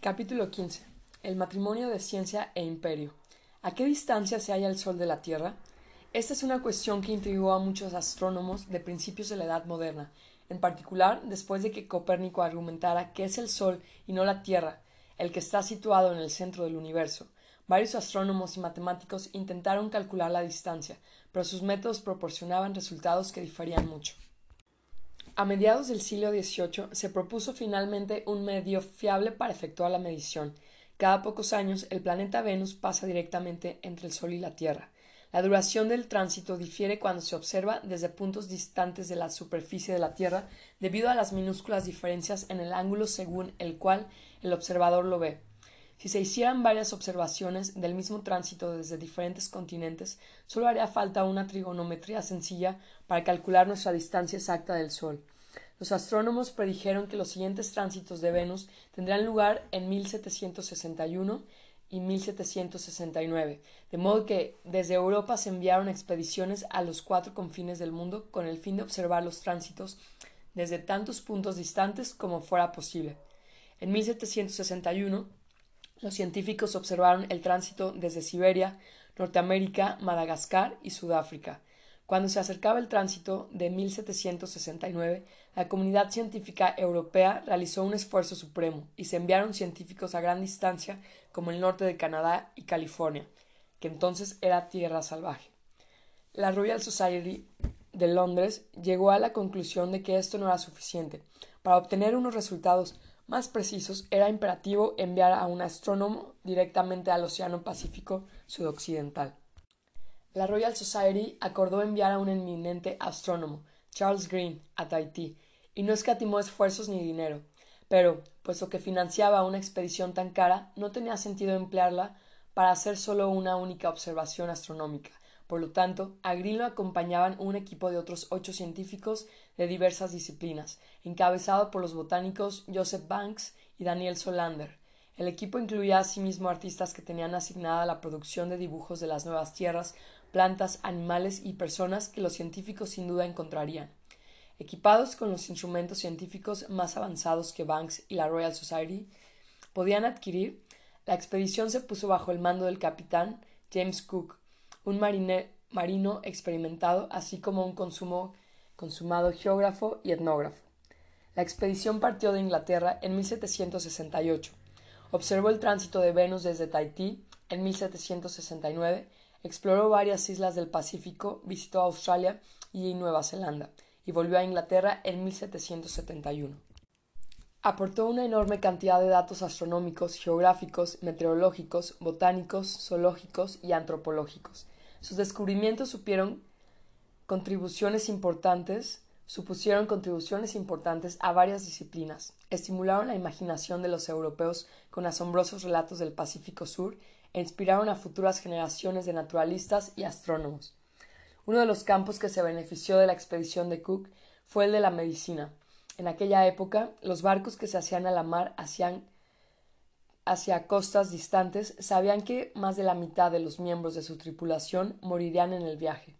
Capítulo 15. El matrimonio de ciencia e imperio. ¿A qué distancia se halla el Sol de la Tierra? Esta es una cuestión que intrigó a muchos astrónomos de principios de la Edad moderna, en particular después de que Copérnico argumentara que es el Sol y no la Tierra el que está situado en el centro del universo. Varios astrónomos y matemáticos intentaron calcular la distancia, pero sus métodos proporcionaban resultados que diferían mucho. A mediados del siglo XVIII se propuso finalmente un medio fiable para efectuar la medición. Cada pocos años el planeta Venus pasa directamente entre el Sol y la Tierra. La duración del tránsito difiere cuando se observa desde puntos distantes de la superficie de la Tierra debido a las minúsculas diferencias en el ángulo según el cual el observador lo ve. Si se hicieran varias observaciones del mismo tránsito desde diferentes continentes, solo haría falta una trigonometría sencilla para calcular nuestra distancia exacta del Sol. Los astrónomos predijeron que los siguientes tránsitos de Venus tendrán lugar en 1761 y 1769, de modo que desde Europa se enviaron expediciones a los cuatro confines del mundo con el fin de observar los tránsitos desde tantos puntos distantes como fuera posible. En 1761 los científicos observaron el tránsito desde Siberia, Norteamérica, Madagascar y Sudáfrica. Cuando se acercaba el tránsito de 1769, la comunidad científica europea realizó un esfuerzo supremo y se enviaron científicos a gran distancia como el norte de Canadá y California, que entonces era tierra salvaje. La Royal Society de Londres llegó a la conclusión de que esto no era suficiente. Para obtener unos resultados más precisos, era imperativo enviar a un astrónomo directamente al Océano Pacífico sudoccidental. La Royal Society acordó enviar a un eminente astrónomo, Charles Green, a Tahití, y no escatimó esfuerzos ni dinero. Pero, puesto que financiaba una expedición tan cara, no tenía sentido emplearla para hacer solo una única observación astronómica. Por lo tanto, a Green lo acompañaban un equipo de otros ocho científicos de diversas disciplinas, encabezado por los botánicos Joseph Banks y Daniel Solander. El equipo incluía asimismo artistas que tenían asignada la producción de dibujos de las nuevas tierras, plantas, animales y personas que los científicos sin duda encontrarían. Equipados con los instrumentos científicos más avanzados que Banks y la Royal Society podían adquirir, la expedición se puso bajo el mando del capitán James Cook, un marino experimentado, así como un consumo, consumado geógrafo y etnógrafo. La expedición partió de Inglaterra en 1768. Observó el tránsito de Venus desde Tahití en 1769, exploró varias islas del Pacífico, visitó Australia y Nueva Zelanda, y volvió a Inglaterra en 1771. Aportó una enorme cantidad de datos astronómicos, geográficos, meteorológicos, botánicos, zoológicos y antropológicos, sus descubrimientos supieron contribuciones importantes, supusieron contribuciones importantes a varias disciplinas, estimularon la imaginación de los europeos con asombrosos relatos del Pacífico Sur e inspiraron a futuras generaciones de naturalistas y astrónomos. Uno de los campos que se benefició de la expedición de Cook fue el de la medicina. En aquella época, los barcos que se hacían a la mar hacían hacia costas distantes, sabían que más de la mitad de los miembros de su tripulación morirían en el viaje.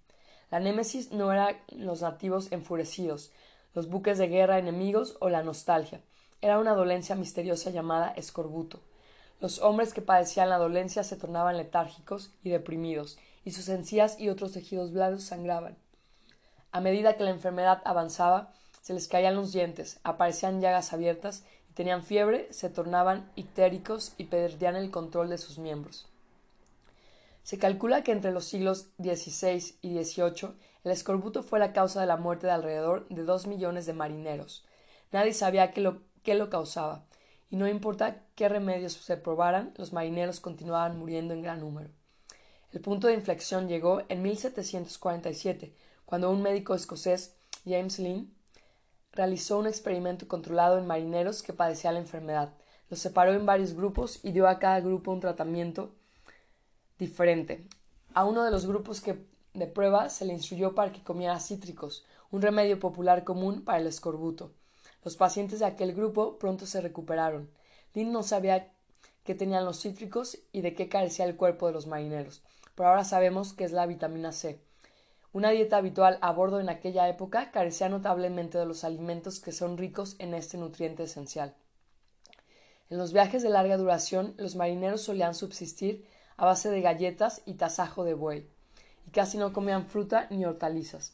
La némesis no era los nativos enfurecidos, los buques de guerra enemigos o la nostalgia. Era una dolencia misteriosa llamada escorbuto. Los hombres que padecían la dolencia se tornaban letárgicos y deprimidos, y sus encías y otros tejidos blandos sangraban. A medida que la enfermedad avanzaba, se les caían los dientes, aparecían llagas abiertas tenían fiebre, se tornaban ictéricos y perdían el control de sus miembros. Se calcula que entre los siglos XVI y XVIII el escorbuto fue la causa de la muerte de alrededor de dos millones de marineros. Nadie sabía qué lo, causaba, y no importa qué remedios se probaran, los marineros continuaban muriendo en gran número. El punto de inflexión llegó en 1747, cuando un médico escocés, James Lynn, realizó un experimento controlado en marineros que padecían la enfermedad. Los separó en varios grupos y dio a cada grupo un tratamiento diferente. A uno de los grupos que de prueba se le instruyó para que comiera cítricos, un remedio popular común para el escorbuto. Los pacientes de aquel grupo pronto se recuperaron. Lynn no sabía qué tenían los cítricos y de qué carecía el cuerpo de los marineros, pero ahora sabemos que es la vitamina C. Una dieta habitual a bordo en aquella época carecía notablemente de los alimentos que son ricos en este nutriente esencial. En los viajes de larga duración, los marineros solían subsistir a base de galletas y tasajo de buey, y casi no comían fruta ni hortalizas.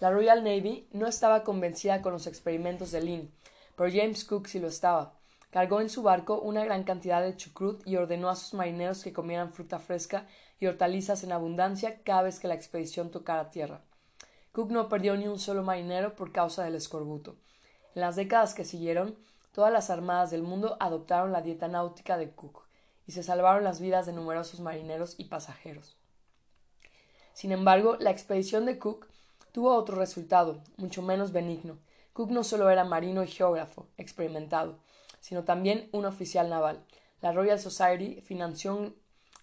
La Royal Navy no estaba convencida con los experimentos de Lynn, pero James Cook sí lo estaba. Cargó en su barco una gran cantidad de chucrut y ordenó a sus marineros que comieran fruta fresca y hortalizas en abundancia cada vez que la expedición tocara tierra. Cook no perdió ni un solo marinero por causa del escorbuto. En las décadas que siguieron, todas las armadas del mundo adoptaron la dieta náutica de Cook y se salvaron las vidas de numerosos marineros y pasajeros. Sin embargo, la expedición de Cook tuvo otro resultado, mucho menos benigno. Cook no solo era marino y geógrafo experimentado, sino también un oficial naval. La Royal Society financió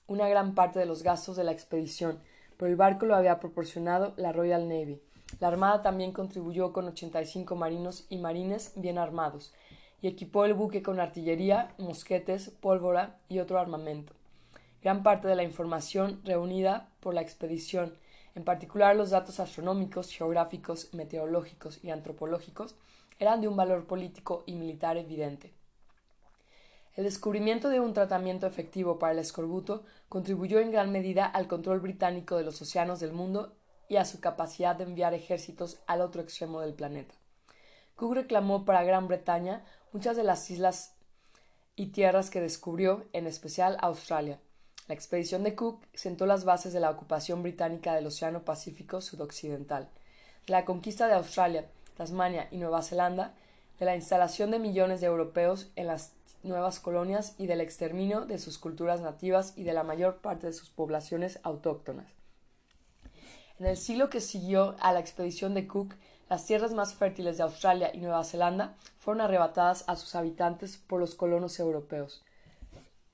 una gran parte de los gastos de la expedición, pero el barco lo había proporcionado la Royal Navy. La Armada también contribuyó con 85 marinos y marines bien armados, y equipó el buque con artillería, mosquetes, pólvora y otro armamento. Gran parte de la información reunida por la expedición, en particular los datos astronómicos, geográficos, meteorológicos y antropológicos, eran de un valor político y militar evidente. El descubrimiento de un tratamiento efectivo para el escorbuto contribuyó en gran medida al control británico de los océanos del mundo y a su capacidad de enviar ejércitos al otro extremo del planeta. Cook reclamó para Gran Bretaña muchas de las islas y tierras que descubrió, en especial Australia. La expedición de Cook sentó las bases de la ocupación británica del Océano Pacífico Sudoccidental, de la conquista de Australia, Tasmania y Nueva Zelanda, de la instalación de millones de europeos en las nuevas colonias y del exterminio de sus culturas nativas y de la mayor parte de sus poblaciones autóctonas. En el siglo que siguió a la expedición de Cook, las tierras más fértiles de Australia y Nueva Zelanda fueron arrebatadas a sus habitantes por los colonos europeos.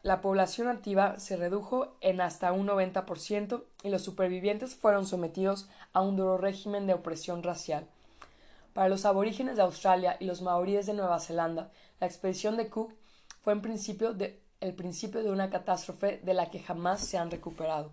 La población nativa se redujo en hasta un 90% y los supervivientes fueron sometidos a un duro régimen de opresión racial. Para los aborígenes de Australia y los maoríes de Nueva Zelanda, la expedición de Cook fue en principio el principio de una catástrofe de la que jamás se han recuperado.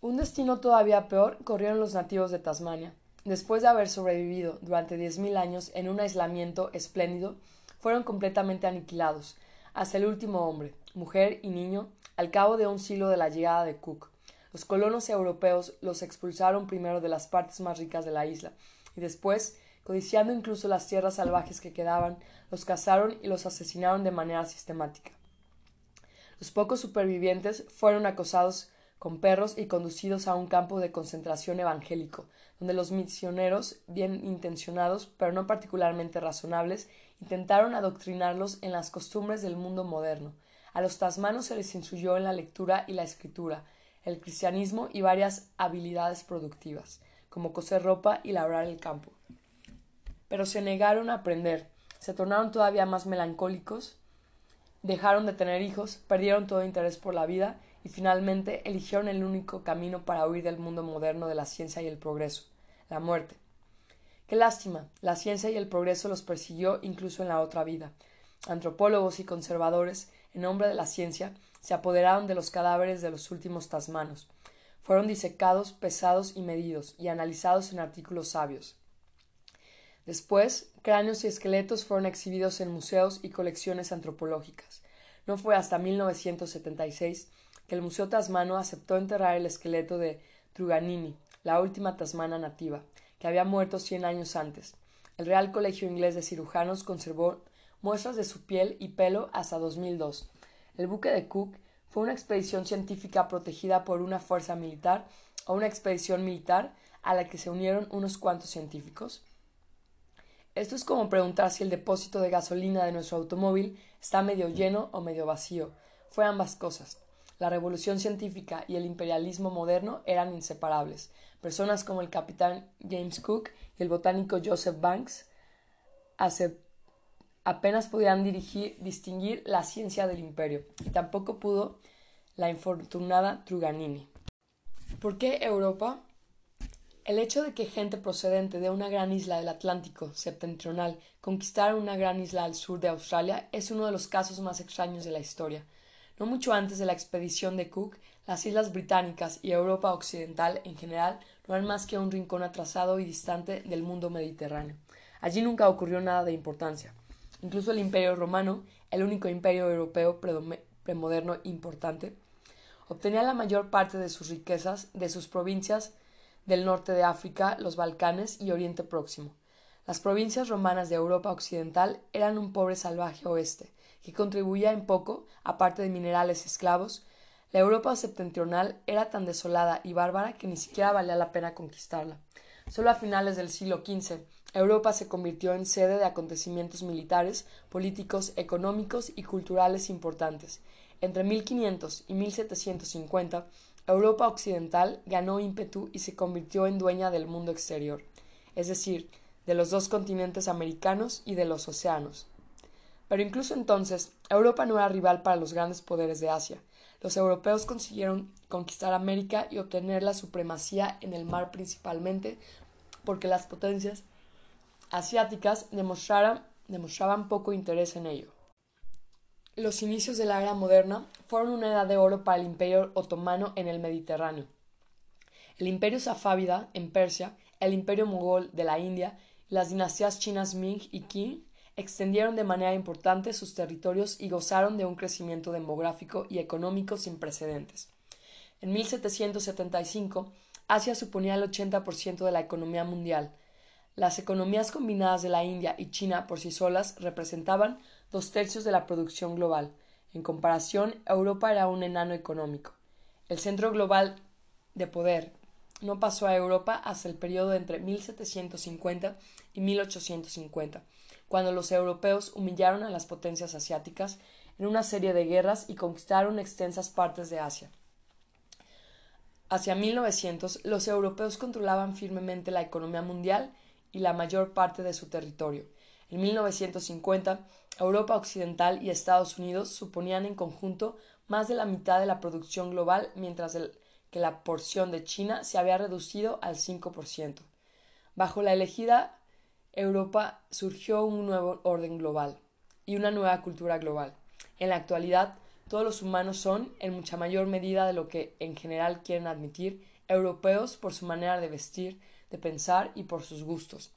Un destino todavía peor corrieron los nativos de Tasmania. Después de haber sobrevivido durante diez mil años en un aislamiento espléndido, fueron completamente aniquilados, hasta el último hombre, mujer y niño, al cabo de un siglo de la llegada de Cook. Los colonos europeos los expulsaron primero de las partes más ricas de la isla, y después, codiciando incluso las tierras salvajes que quedaban, los cazaron y los asesinaron de manera sistemática. Los pocos supervivientes fueron acosados con perros y conducidos a un campo de concentración evangélico, donde los misioneros, bien intencionados, pero no particularmente razonables, intentaron adoctrinarlos en las costumbres del mundo moderno. A los tasmanos se les instruyó en la lectura y la escritura, el cristianismo y varias habilidades productivas, como coser ropa y labrar el campo. Pero se negaron a aprender, se tornaron todavía más melancólicos, dejaron de tener hijos, perdieron todo interés por la vida y finalmente eligieron el único camino para huir del mundo moderno de la ciencia y el progreso, la muerte. Qué lástima, la ciencia y el progreso los persiguió incluso en la otra vida. Antropólogos y conservadores, en nombre de la ciencia, se apoderaron de los cadáveres de los últimos tasmanos. Fueron disecados, pesados y medidos, y analizados en artículos sabios. Después, cráneos y esqueletos fueron exhibidos en museos y colecciones antropológicas. No fue hasta 1976 que el Museo Tasmano aceptó enterrar el esqueleto de Truganini, la última tasmana nativa, que había muerto cien años antes. El Real Colegio Inglés de Cirujanos conservó muestras de su piel y pelo hasta 2002. El buque de Cook fue una expedición científica protegida por una fuerza militar o una expedición militar a la que se unieron unos cuantos científicos. Esto es como preguntar si el depósito de gasolina de nuestro automóvil está medio lleno o medio vacío. Fue ambas cosas. La revolución científica y el imperialismo moderno eran inseparables. Personas como el capitán James Cook y el botánico Joseph Banks apenas podían distinguir la ciencia del imperio, y tampoco pudo la infortunada Truganini. ¿Por qué Europa? El hecho de que gente procedente de una gran isla del Atlántico septentrional conquistara una gran isla al sur de Australia es uno de los casos más extraños de la historia. No mucho antes de la expedición de Cook, las islas británicas y Europa occidental en general no eran más que un rincón atrasado y distante del mundo mediterráneo. Allí nunca ocurrió nada de importancia. Incluso el Imperio Romano, el único imperio europeo premoderno importante, obtenía la mayor parte de sus riquezas de sus provincias del norte de África, los Balcanes y Oriente Próximo. Las provincias romanas de Europa Occidental eran un pobre salvaje oeste, que contribuía en poco, aparte de minerales esclavos, la Europa septentrional era tan desolada y bárbara que ni siquiera valía la pena conquistarla. Solo a finales del siglo XV, Europa se convirtió en sede de acontecimientos militares, políticos, económicos y culturales importantes. Entre 1500 y 1750, Europa occidental ganó ímpetu y se convirtió en dueña del mundo exterior, es decir, de los dos continentes americanos y de los océanos. Pero incluso entonces, Europa no era rival para los grandes poderes de Asia. Los europeos consiguieron conquistar América y obtener la supremacía en el mar principalmente porque las potencias asiáticas demostraban poco interés en ello. Los inicios de la era moderna fueron una edad de oro para el imperio otomano en el Mediterráneo. El imperio safávida en Persia, el imperio mogol de la India las dinastías chinas Ming y Qing extendieron de manera importante sus territorios y gozaron de un crecimiento demográfico y económico sin precedentes. En 1775, Asia suponía el 80% de la economía mundial. Las economías combinadas de la India y China por sí solas representaban dos tercios de la producción global. En comparación, Europa era un enano económico. El centro global de poder no pasó a Europa hasta el periodo entre 1750 y 1850, cuando los europeos humillaron a las potencias asiáticas en una serie de guerras y conquistaron extensas partes de Asia. Hacia 1900, los europeos controlaban firmemente la economía mundial y la mayor parte de su territorio. En 1950, Europa Occidental y Estados Unidos suponían en conjunto más de la mitad de la producción global, mientras que la porción de China se había reducido al 5%. Bajo la elegida Europa surgió un nuevo orden global y una nueva cultura global. En la actualidad, todos los humanos son, en mucha mayor medida de lo que en general quieren admitir, europeos por su manera de vestir, de pensar y por sus gustos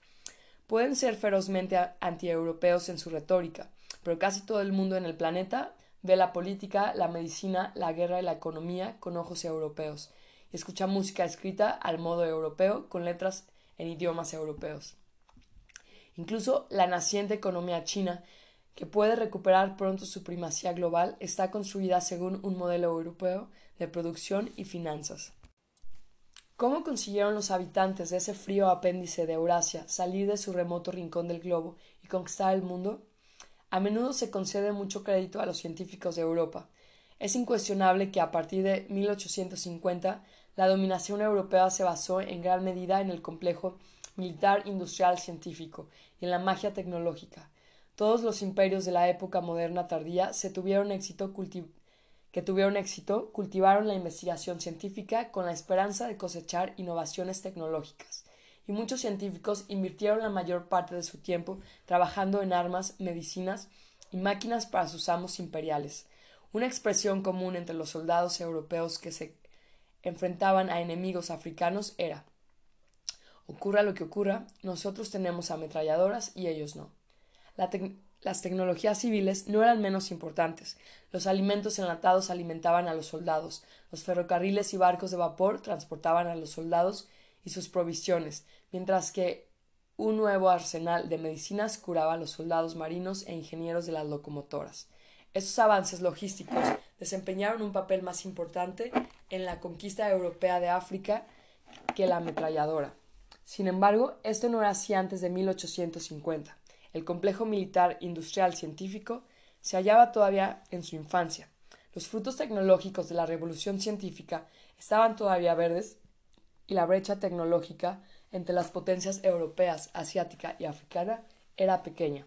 pueden ser ferozmente antieuropeos en su retórica, pero casi todo el mundo en el planeta ve la política, la medicina, la guerra y la economía con ojos europeos, y escucha música escrita al modo europeo con letras en idiomas europeos. Incluso la naciente economía china, que puede recuperar pronto su primacía global, está construida según un modelo europeo de producción y finanzas. ¿Cómo consiguieron los habitantes de ese frío apéndice de Eurasia salir de su remoto rincón del globo y conquistar el mundo? A menudo se concede mucho crédito a los científicos de Europa. Es incuestionable que a partir de 1850 la dominación europea se basó en gran medida en el complejo militar industrial científico y en la magia tecnológica. Todos los imperios de la época moderna tardía se tuvieron éxito que tuvieron éxito cultivaron la investigación científica con la esperanza de cosechar innovaciones tecnológicas, y muchos científicos invirtieron la mayor parte de su tiempo trabajando en armas, medicinas y máquinas para sus amos imperiales. Una expresión común entre los soldados europeos que se enfrentaban a enemigos africanos era ocurra lo que ocurra, nosotros tenemos ametralladoras y ellos no. La, las tecnologías civiles no eran menos importantes. Los alimentos enlatados alimentaban a los soldados, los ferrocarriles y barcos de vapor transportaban a los soldados y sus provisiones, mientras que un nuevo arsenal de medicinas curaba a los soldados marinos e ingenieros de las locomotoras. Estos avances logísticos desempeñaron un papel más importante en la conquista europea de África que la ametralladora. Sin embargo, esto no era así antes de 1850 el complejo militar industrial científico se hallaba todavía en su infancia. Los frutos tecnológicos de la revolución científica estaban todavía verdes y la brecha tecnológica entre las potencias europeas, asiática y africana era pequeña.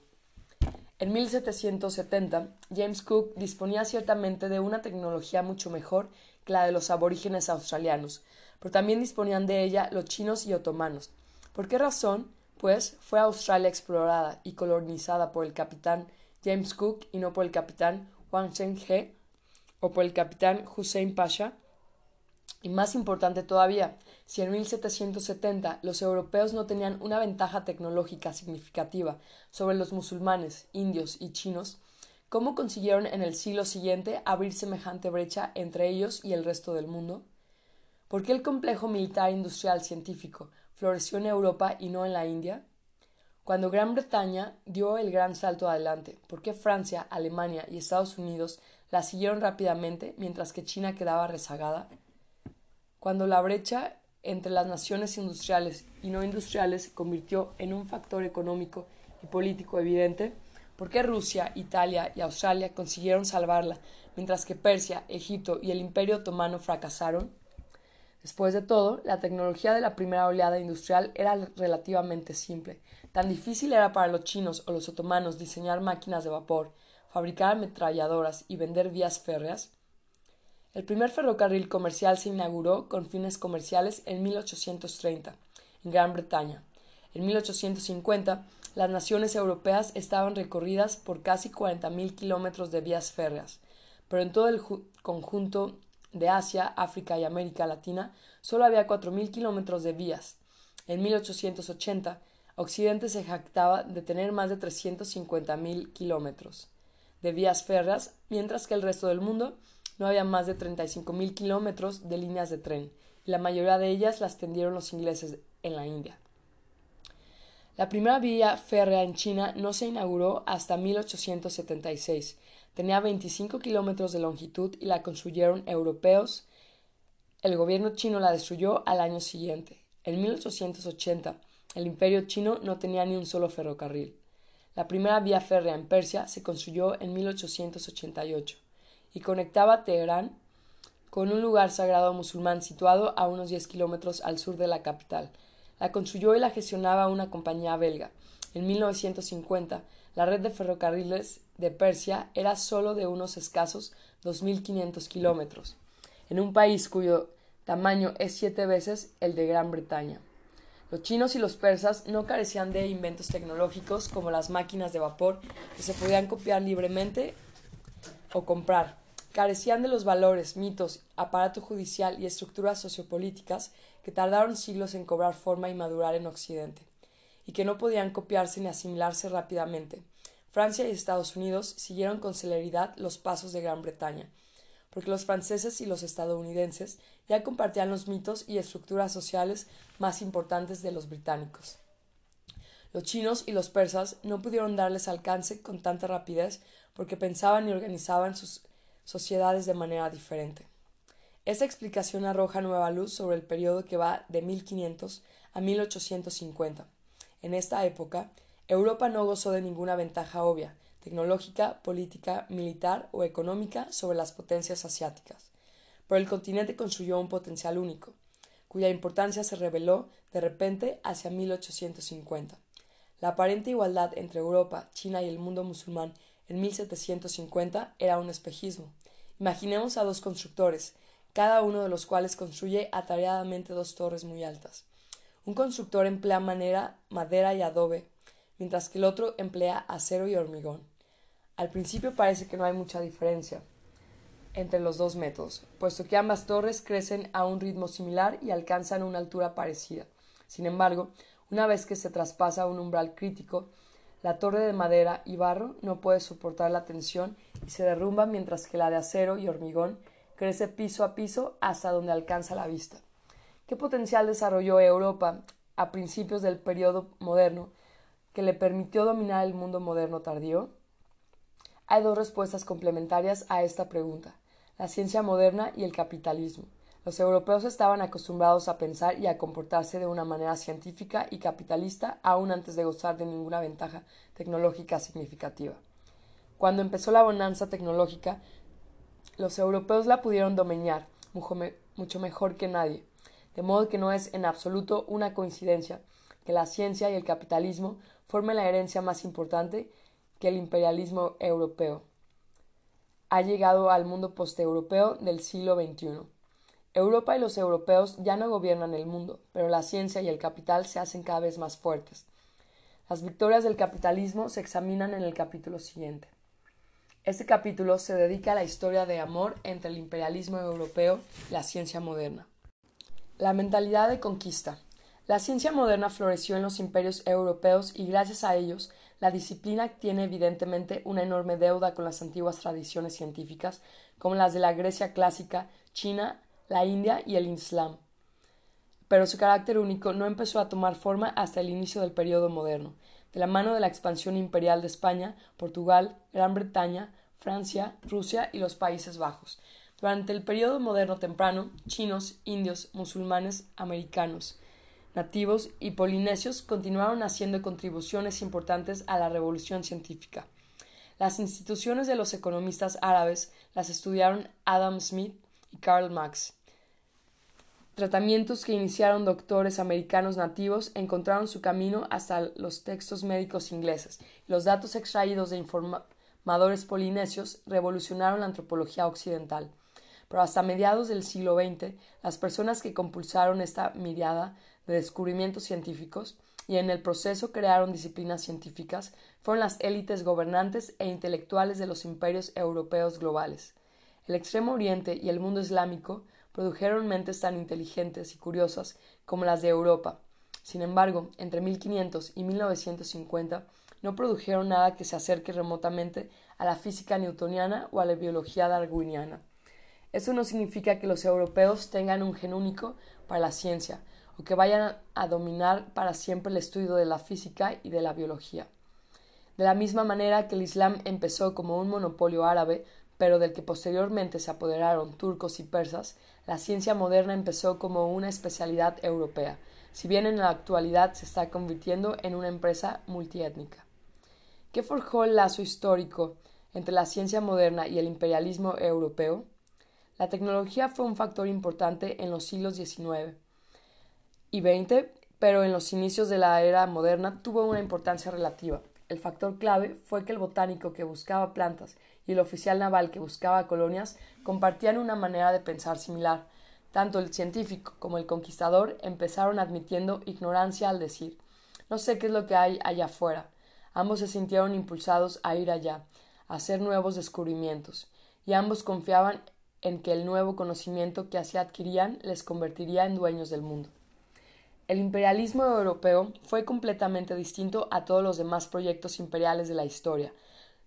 En 1770, James Cook disponía ciertamente de una tecnología mucho mejor que la de los aborígenes australianos, pero también disponían de ella los chinos y otomanos. ¿Por qué razón? pues fue Australia explorada y colonizada por el capitán James Cook y no por el capitán Wang Zheng-he o por el capitán Hussein Pasha. Y más importante todavía, si en 1770 los europeos no tenían una ventaja tecnológica significativa sobre los musulmanes, indios y chinos, ¿cómo consiguieron en el siglo siguiente abrir semejante brecha entre ellos y el resto del mundo? ¿Por qué el complejo militar industrial científico floreció en Europa y no en la India? Cuando Gran Bretaña dio el gran salto adelante, ¿por qué Francia, Alemania y Estados Unidos la siguieron rápidamente mientras que China quedaba rezagada? Cuando la brecha entre las naciones industriales y no industriales se convirtió en un factor económico y político evidente, ¿por qué Rusia, Italia y Australia consiguieron salvarla, mientras que Persia, Egipto y el Imperio otomano fracasaron? Después de todo, la tecnología de la primera oleada industrial era relativamente simple. Tan difícil era para los chinos o los otomanos diseñar máquinas de vapor, fabricar ametralladoras y vender vías férreas. El primer ferrocarril comercial se inauguró con fines comerciales en 1830, en Gran Bretaña. En 1850, las naciones europeas estaban recorridas por casi 40.000 kilómetros de vías férreas, pero en todo el conjunto de Asia, África y América Latina, solo había 4.000 kilómetros de vías. En 1880, Occidente se jactaba de tener más de 350.000 kilómetros de vías férreas, mientras que el resto del mundo no había más de 35.000 kilómetros de líneas de tren, y la mayoría de ellas las tendieron los ingleses en la India. La primera vía férrea en China no se inauguró hasta 1876, Tenía 25 kilómetros de longitud y la construyeron europeos. El gobierno chino la destruyó al año siguiente. En 1880, el imperio chino no tenía ni un solo ferrocarril. La primera vía férrea en Persia se construyó en 1888 y conectaba Teherán con un lugar sagrado musulmán situado a unos 10 kilómetros al sur de la capital. La construyó y la gestionaba una compañía belga. En 1950, la red de ferrocarriles de Persia era sólo de unos escasos 2.500 kilómetros, en un país cuyo tamaño es siete veces el de Gran Bretaña. Los chinos y los persas no carecían de inventos tecnológicos como las máquinas de vapor que se podían copiar libremente o comprar. Carecían de los valores, mitos, aparato judicial y estructuras sociopolíticas que tardaron siglos en cobrar forma y madurar en Occidente y que no podían copiarse ni asimilarse rápidamente. Francia y Estados Unidos siguieron con celeridad los pasos de Gran Bretaña, porque los franceses y los estadounidenses ya compartían los mitos y estructuras sociales más importantes de los británicos. Los chinos y los persas no pudieron darles alcance con tanta rapidez porque pensaban y organizaban sus sociedades de manera diferente. Esta explicación arroja nueva luz sobre el periodo que va de 1500 a 1850 en esta época, Europa no gozó de ninguna ventaja obvia, tecnológica, política, militar o económica sobre las potencias asiáticas. Pero el continente construyó un potencial único, cuya importancia se reveló de repente hacia 1850. La aparente igualdad entre Europa, China y el mundo musulmán en 1750 era un espejismo. Imaginemos a dos constructores, cada uno de los cuales construye atareadamente dos torres muy altas. Un constructor emplea madera y adobe, mientras que el otro emplea acero y hormigón. Al principio parece que no hay mucha diferencia entre los dos métodos, puesto que ambas torres crecen a un ritmo similar y alcanzan una altura parecida. Sin embargo, una vez que se traspasa un umbral crítico, la torre de madera y barro no puede soportar la tensión y se derrumba mientras que la de acero y hormigón crece piso a piso hasta donde alcanza la vista. ¿Qué potencial desarrolló Europa a principios del periodo moderno que le permitió dominar el mundo moderno tardío? Hay dos respuestas complementarias a esta pregunta, la ciencia moderna y el capitalismo. Los europeos estaban acostumbrados a pensar y a comportarse de una manera científica y capitalista aún antes de gozar de ninguna ventaja tecnológica significativa. Cuando empezó la bonanza tecnológica, los europeos la pudieron dominar mucho mejor que nadie de modo que no es en absoluto una coincidencia que la ciencia y el capitalismo formen la herencia más importante que el imperialismo europeo. Ha llegado al mundo posteuropeo del siglo XXI. Europa y los europeos ya no gobiernan el mundo, pero la ciencia y el capital se hacen cada vez más fuertes. Las victorias del capitalismo se examinan en el capítulo siguiente. Este capítulo se dedica a la historia de amor entre el imperialismo europeo y la ciencia moderna. La mentalidad de conquista. La ciencia moderna floreció en los imperios europeos y gracias a ellos la disciplina tiene evidentemente una enorme deuda con las antiguas tradiciones científicas como las de la Grecia clásica, China, la India y el Islam. Pero su carácter único no empezó a tomar forma hasta el inicio del periodo moderno, de la mano de la expansión imperial de España, Portugal, Gran Bretaña, Francia, Rusia y los Países Bajos. Durante el periodo moderno temprano, chinos, indios, musulmanes, americanos, nativos y polinesios continuaron haciendo contribuciones importantes a la revolución científica. Las instituciones de los economistas árabes las estudiaron Adam Smith y Karl Marx. Tratamientos que iniciaron doctores americanos nativos encontraron su camino hasta los textos médicos ingleses. Los datos extraídos de informadores polinesios revolucionaron la antropología occidental. Pero hasta mediados del siglo XX, las personas que compulsaron esta mirada de descubrimientos científicos y en el proceso crearon disciplinas científicas fueron las élites gobernantes e intelectuales de los imperios europeos globales. El Extremo Oriente y el mundo islámico produjeron mentes tan inteligentes y curiosas como las de Europa. Sin embargo, entre 1500 y 1950 no produjeron nada que se acerque remotamente a la física newtoniana o a la biología darwiniana. Eso no significa que los europeos tengan un gen único para la ciencia, o que vayan a dominar para siempre el estudio de la física y de la biología. De la misma manera que el Islam empezó como un monopolio árabe, pero del que posteriormente se apoderaron turcos y persas, la ciencia moderna empezó como una especialidad europea, si bien en la actualidad se está convirtiendo en una empresa multiétnica. ¿Qué forjó el lazo histórico entre la ciencia moderna y el imperialismo europeo? La tecnología fue un factor importante en los siglos XIX y XX, pero en los inicios de la era moderna tuvo una importancia relativa. El factor clave fue que el botánico que buscaba plantas y el oficial naval que buscaba colonias compartían una manera de pensar similar. Tanto el científico como el conquistador empezaron admitiendo ignorancia al decir no sé qué es lo que hay allá afuera. Ambos se sintieron impulsados a ir allá, a hacer nuevos descubrimientos, y ambos confiaban en que el nuevo conocimiento que así adquirían les convertiría en dueños del mundo. El imperialismo europeo fue completamente distinto a todos los demás proyectos imperiales de la historia.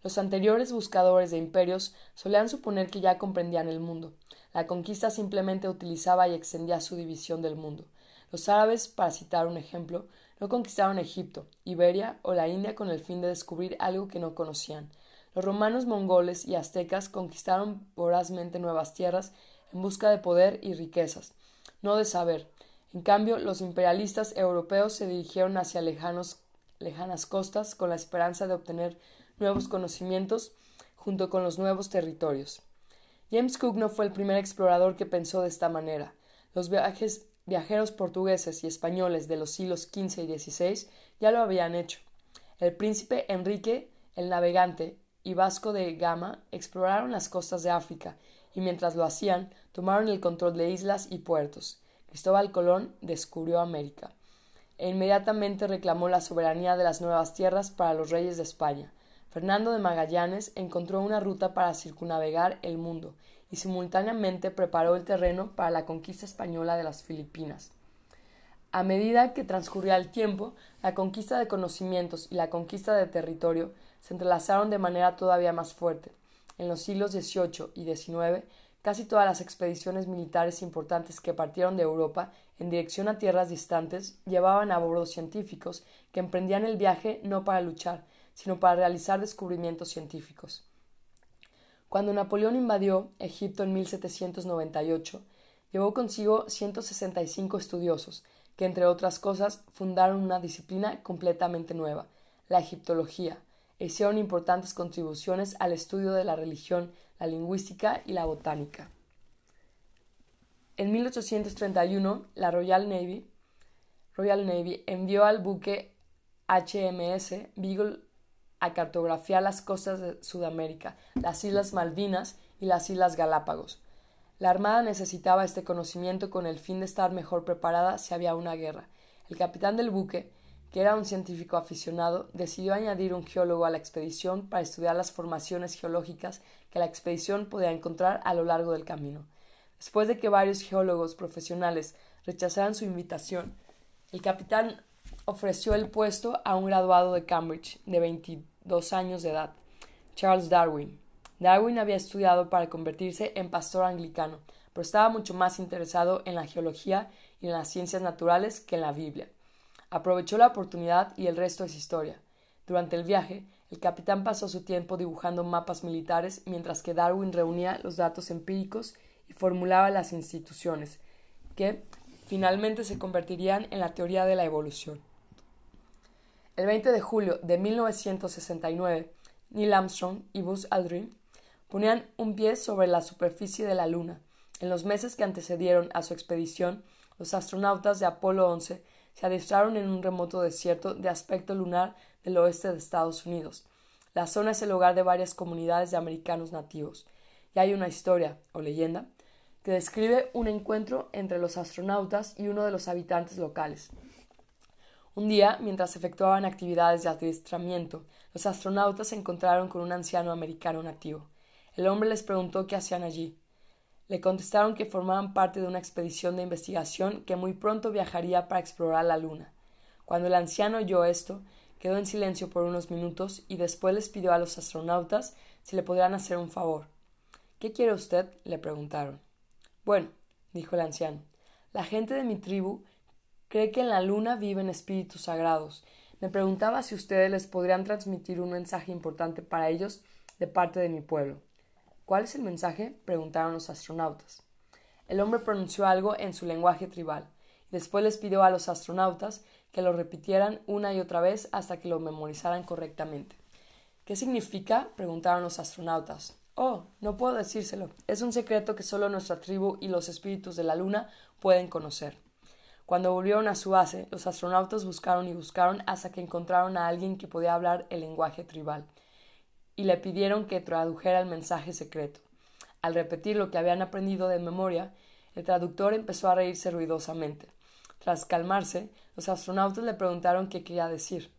Los anteriores buscadores de imperios solían suponer que ya comprendían el mundo. La conquista simplemente utilizaba y extendía su división del mundo. Los árabes, para citar un ejemplo, no conquistaron Egipto, Iberia o la India con el fin de descubrir algo que no conocían. Los romanos mongoles y aztecas conquistaron vorazmente nuevas tierras en busca de poder y riquezas, no de saber. En cambio, los imperialistas europeos se dirigieron hacia lejanos, lejanas costas con la esperanza de obtener nuevos conocimientos junto con los nuevos territorios. James Cook no fue el primer explorador que pensó de esta manera. Los viajes, viajeros portugueses y españoles de los siglos XV y XVI ya lo habían hecho. El príncipe Enrique el Navegante y Vasco de Gama exploraron las costas de África y mientras lo hacían tomaron el control de islas y puertos. Cristóbal Colón descubrió América e inmediatamente reclamó la soberanía de las nuevas tierras para los reyes de España. Fernando de Magallanes encontró una ruta para circunnavegar el mundo y simultáneamente preparó el terreno para la conquista española de las Filipinas. A medida que transcurría el tiempo, la conquista de conocimientos y la conquista de territorio se entrelazaron de manera todavía más fuerte. En los siglos XVIII y XIX, casi todas las expediciones militares importantes que partieron de Europa en dirección a tierras distantes llevaban a bordo científicos que emprendían el viaje no para luchar, sino para realizar descubrimientos científicos. Cuando Napoleón invadió Egipto en 1798, llevó consigo 165 estudiosos, que entre otras cosas fundaron una disciplina completamente nueva, la egiptología, hicieron importantes contribuciones al estudio de la religión, la lingüística y la botánica. En 1831, la Royal Navy, envió al buque HMS Beagle a cartografiar las costas de Sudamérica, las Islas Malvinas y las Islas Galápagos. La Armada necesitaba este conocimiento con el fin de estar mejor preparada si había una guerra. El capitán del buque, que era un científico aficionado, decidió añadir un geólogo a la expedición para estudiar las formaciones geológicas que la expedición podía encontrar a lo largo del camino. Después de que varios geólogos profesionales rechazaran su invitación, el capitán ofreció el puesto a un graduado de Cambridge de 22 años de edad, Charles Darwin. Darwin había estudiado para convertirse en pastor anglicano, pero estaba mucho más interesado en la geología y en las ciencias naturales que en la Biblia. Aprovechó la oportunidad y el resto es historia. Durante el viaje, el capitán pasó su tiempo dibujando mapas militares mientras que Darwin reunía los datos empíricos y formulaba las instituciones, que finalmente se convertirían en la teoría de la evolución. El 20 de julio de 1969, Neil Armstrong y Buzz Aldrin ponían un pie sobre la superficie de la Luna. En los meses que antecedieron a su expedición, los astronautas de Apolo 11 se adiestraron en un remoto desierto de aspecto lunar del oeste de Estados Unidos. La zona es el hogar de varias comunidades de americanos nativos, y hay una historia, o leyenda, que describe un encuentro entre los astronautas y uno de los habitantes locales. Un día, mientras efectuaban actividades de adiestramiento, los astronautas se encontraron con un anciano americano nativo. El hombre les preguntó qué hacían allí. Le contestaron que formaban parte de una expedición de investigación que muy pronto viajaría para explorar la Luna. Cuando el anciano oyó esto, quedó en silencio por unos minutos y después les pidió a los astronautas si le podrían hacer un favor. ¿Qué quiere usted? le preguntaron. Bueno, dijo el anciano, la gente de mi tribu cree que en la luna viven espíritus sagrados. Me preguntaba si ustedes les podrían transmitir un mensaje importante para ellos de parte de mi pueblo. ¿Cuál es el mensaje? preguntaron los astronautas. El hombre pronunció algo en su lenguaje tribal, después les pidió a los astronautas que lo repitieran una y otra vez hasta que lo memorizaran correctamente. ¿Qué significa? preguntaron los astronautas. Oh, no puedo decírselo. Es un secreto que solo nuestra tribu y los espíritus de la luna pueden conocer. Cuando volvieron a su base, los astronautas buscaron y buscaron hasta que encontraron a alguien que podía hablar el lenguaje tribal y le pidieron que tradujera el mensaje secreto. Al repetir lo que habían aprendido de memoria, el traductor empezó a reírse ruidosamente. Tras calmarse, los astronautas le preguntaron qué quería decir.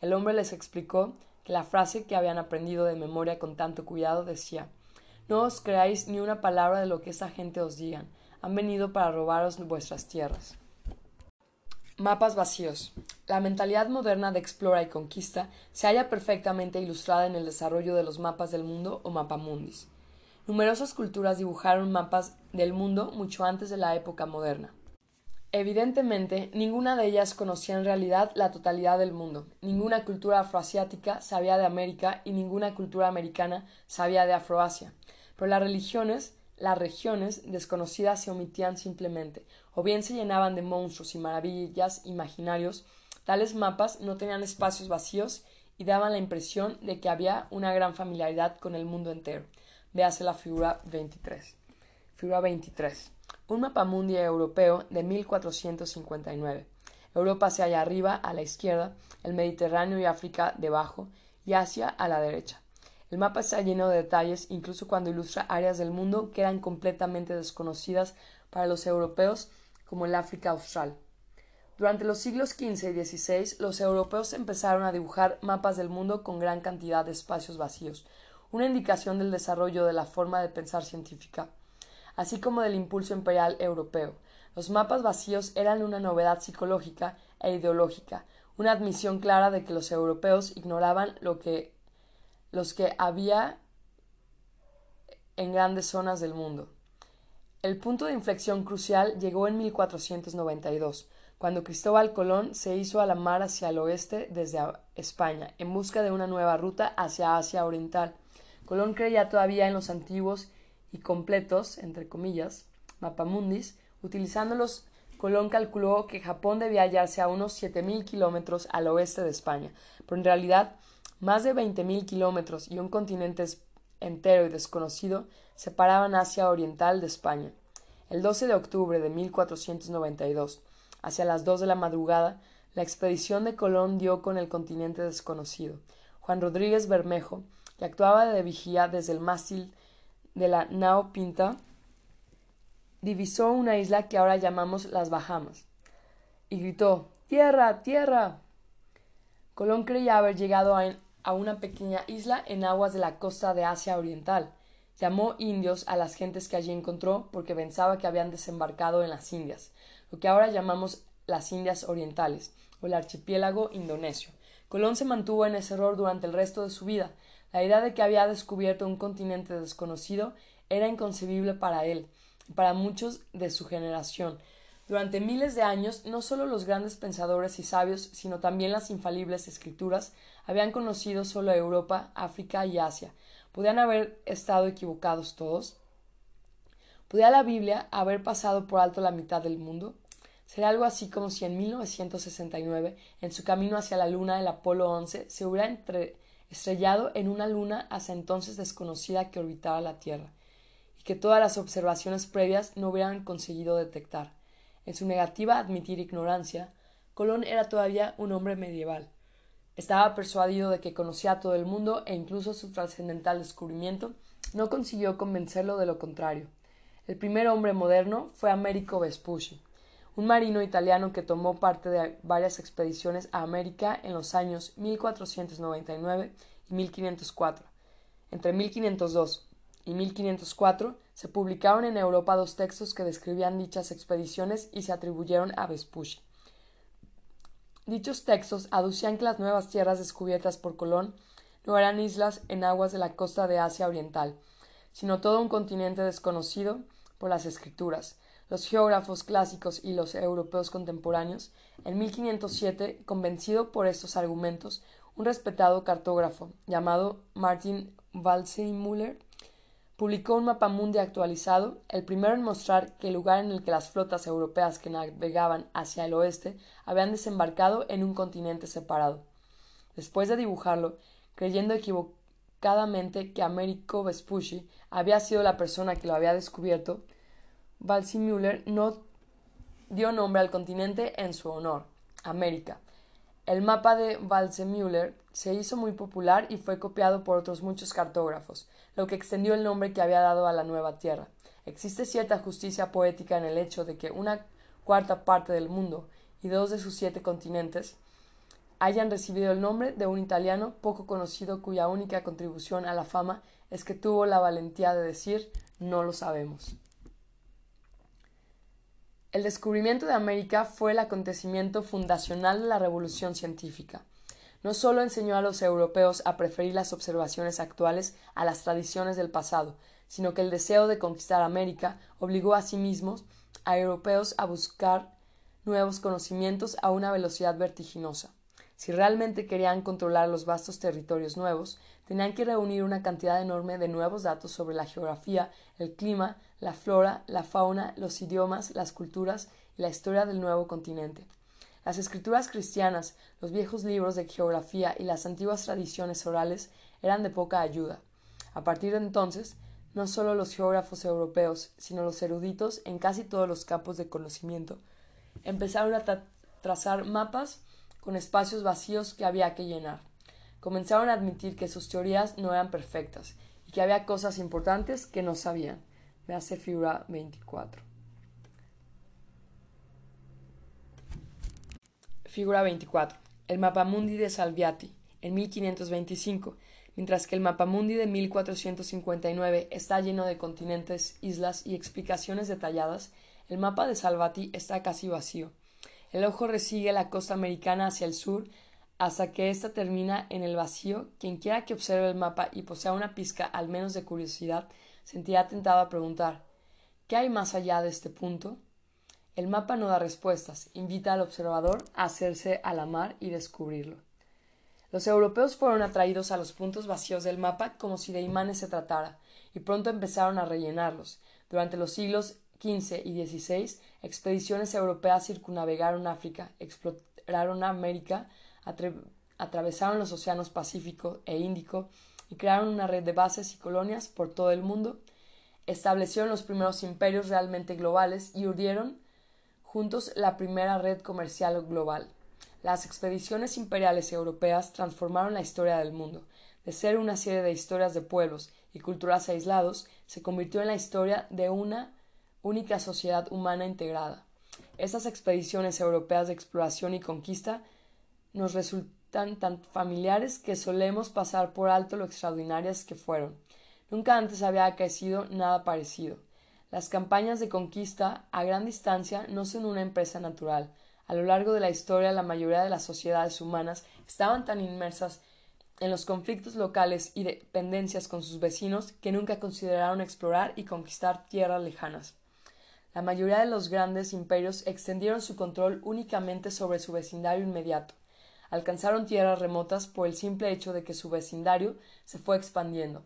El hombre les explicó que la frase que habían aprendido de memoria con tanto cuidado decía No os creáis ni una palabra de lo que esa gente os digan. Han venido para robaros vuestras tierras. Mapas vacíos. La mentalidad moderna de explora y conquista se halla perfectamente ilustrada en el desarrollo de los mapas del mundo o mapamundis. Numerosas culturas dibujaron mapas del mundo mucho antes de la época moderna. Evidentemente, ninguna de ellas conocía en realidad la totalidad del mundo. Ninguna cultura afroasiática sabía de América y ninguna cultura americana sabía de Afroasia. Pero las religiones las regiones desconocidas se omitían simplemente, o bien se llenaban de monstruos y maravillas imaginarios, tales mapas no tenían espacios vacíos y daban la impresión de que había una gran familiaridad con el mundo entero. Véase la figura 23. Figura 23. Un mapa mundial europeo de 1459. Europa se halla arriba a la izquierda, el Mediterráneo y África debajo, y Asia a la derecha. El mapa está lleno de detalles, incluso cuando ilustra áreas del mundo que eran completamente desconocidas para los europeos, como el África Austral. Durante los siglos XV y XVI, los europeos empezaron a dibujar mapas del mundo con gran cantidad de espacios vacíos, una indicación del desarrollo de la forma de pensar científica, así como del impulso imperial europeo. Los mapas vacíos eran una novedad psicológica e ideológica, una admisión clara de que los europeos ignoraban lo que los que había en grandes zonas del mundo. El punto de inflexión crucial llegó en 1492, cuando Cristóbal Colón se hizo a la mar hacia el oeste desde España, en busca de una nueva ruta hacia Asia Oriental. Colón creía todavía en los antiguos y completos, entre comillas, mapamundis, utilizándolos Colón calculó que Japón debía hallarse a unos 7.000 kilómetros al oeste de España, pero en realidad más de veinte mil kilómetros y un continente entero y desconocido separaban Asia Oriental de España. El 12 de octubre de 1492, hacia las dos de la madrugada, la expedición de Colón dio con el continente desconocido. Juan Rodríguez Bermejo, que actuaba de vigía desde el mástil de la nao Pinta, divisó una isla que ahora llamamos las Bahamas, y gritó Tierra, tierra. Colón creía haber llegado a, a una pequeña isla en aguas de la costa de Asia Oriental. Llamó indios a las gentes que allí encontró porque pensaba que habían desembarcado en las Indias, lo que ahora llamamos las Indias Orientales, o el archipiélago indonesio. Colón se mantuvo en ese error durante el resto de su vida. La idea de que había descubierto un continente desconocido era inconcebible para él y para muchos de su generación. Durante miles de años, no solo los grandes pensadores y sabios, sino también las infalibles escrituras habían conocido solo Europa, África y Asia. ¿Podían haber estado equivocados todos? ¿Podía la Biblia haber pasado por alto la mitad del mundo? Sería algo así como si en 1969, en su camino hacia la luna del Apolo 11, se hubiera estrellado en una luna hasta entonces desconocida que orbitaba la Tierra, y que todas las observaciones previas no hubieran conseguido detectar. En su negativa a admitir ignorancia, Colón era todavía un hombre medieval. Estaba persuadido de que conocía a todo el mundo e incluso su trascendental descubrimiento no consiguió convencerlo de lo contrario. El primer hombre moderno fue Américo Vespucci, un marino italiano que tomó parte de varias expediciones a América en los años 1499 y 1504. Entre 1502 y 1504 se publicaron en Europa dos textos que describían dichas expediciones y se atribuyeron a Vespucci. Dichos textos aducían que las nuevas tierras descubiertas por Colón no eran islas en aguas de la costa de Asia Oriental, sino todo un continente desconocido por las escrituras, los geógrafos clásicos y los europeos contemporáneos, en 1507, convencido por estos argumentos, un respetado cartógrafo llamado Martin Waldseemüller publicó un mapa mundi actualizado, el primero en mostrar que el lugar en el que las flotas europeas que navegaban hacia el oeste habían desembarcado en un continente separado. Después de dibujarlo, creyendo equivocadamente que Américo Vespucci había sido la persona que lo había descubierto, Müller no dio nombre al continente en su honor, América. El mapa de Müller se hizo muy popular y fue copiado por otros muchos cartógrafos, lo que extendió el nombre que había dado a la nueva Tierra. Existe cierta justicia poética en el hecho de que una cuarta parte del mundo y dos de sus siete continentes hayan recibido el nombre de un italiano poco conocido cuya única contribución a la fama es que tuvo la valentía de decir no lo sabemos. El descubrimiento de América fue el acontecimiento fundacional de la revolución científica. No solo enseñó a los europeos a preferir las observaciones actuales a las tradiciones del pasado, sino que el deseo de conquistar América obligó a sí mismos a europeos a buscar nuevos conocimientos a una velocidad vertiginosa. Si realmente querían controlar los vastos territorios nuevos, tenían que reunir una cantidad enorme de nuevos datos sobre la geografía, el clima, la flora, la fauna, los idiomas, las culturas y la historia del nuevo continente. Las escrituras cristianas, los viejos libros de geografía y las antiguas tradiciones orales eran de poca ayuda. A partir de entonces, no solo los geógrafos europeos, sino los eruditos en casi todos los campos de conocimiento, empezaron a trazar mapas con espacios vacíos que había que llenar. Comenzaron a admitir que sus teorías no eran perfectas y que había cosas importantes que no sabían. Me hace figura 24. Figura 24. El mapamundi de Salviati, en 1525, mientras que el mapamundi de 1459 está lleno de continentes, islas y explicaciones detalladas, el mapa de Salvati está casi vacío. El ojo resigue la costa americana hacia el sur hasta que ésta termina en el vacío. Quien quiera que observe el mapa y posea una pizca al menos de curiosidad, sentirá tentado a preguntar ¿Qué hay más allá de este punto? El mapa no da respuestas, invita al observador a hacerse a la mar y descubrirlo. Los europeos fueron atraídos a los puntos vacíos del mapa como si de imanes se tratara, y pronto empezaron a rellenarlos. Durante los siglos XV y XVI, expediciones europeas circunnavegaron África, exploraron América, atravesaron los océanos Pacífico e Índico y crearon una red de bases y colonias por todo el mundo, establecieron los primeros imperios realmente globales y urdieron juntos la primera red comercial global. Las expediciones imperiales europeas transformaron la historia del mundo. De ser una serie de historias de pueblos y culturas aislados, se convirtió en la historia de una única sociedad humana integrada. Estas expediciones europeas de exploración y conquista nos resultaron tan, tan familiares que solemos pasar por alto lo extraordinarias que fueron. Nunca antes había acaecido nada parecido. Las campañas de conquista a gran distancia no son una empresa natural. A lo largo de la historia la mayoría de las sociedades humanas estaban tan inmersas en los conflictos locales y dependencias con sus vecinos que nunca consideraron explorar y conquistar tierras lejanas. La mayoría de los grandes imperios extendieron su control únicamente sobre su vecindario inmediato. Alcanzaron tierras remotas por el simple hecho de que su vecindario se fue expandiendo.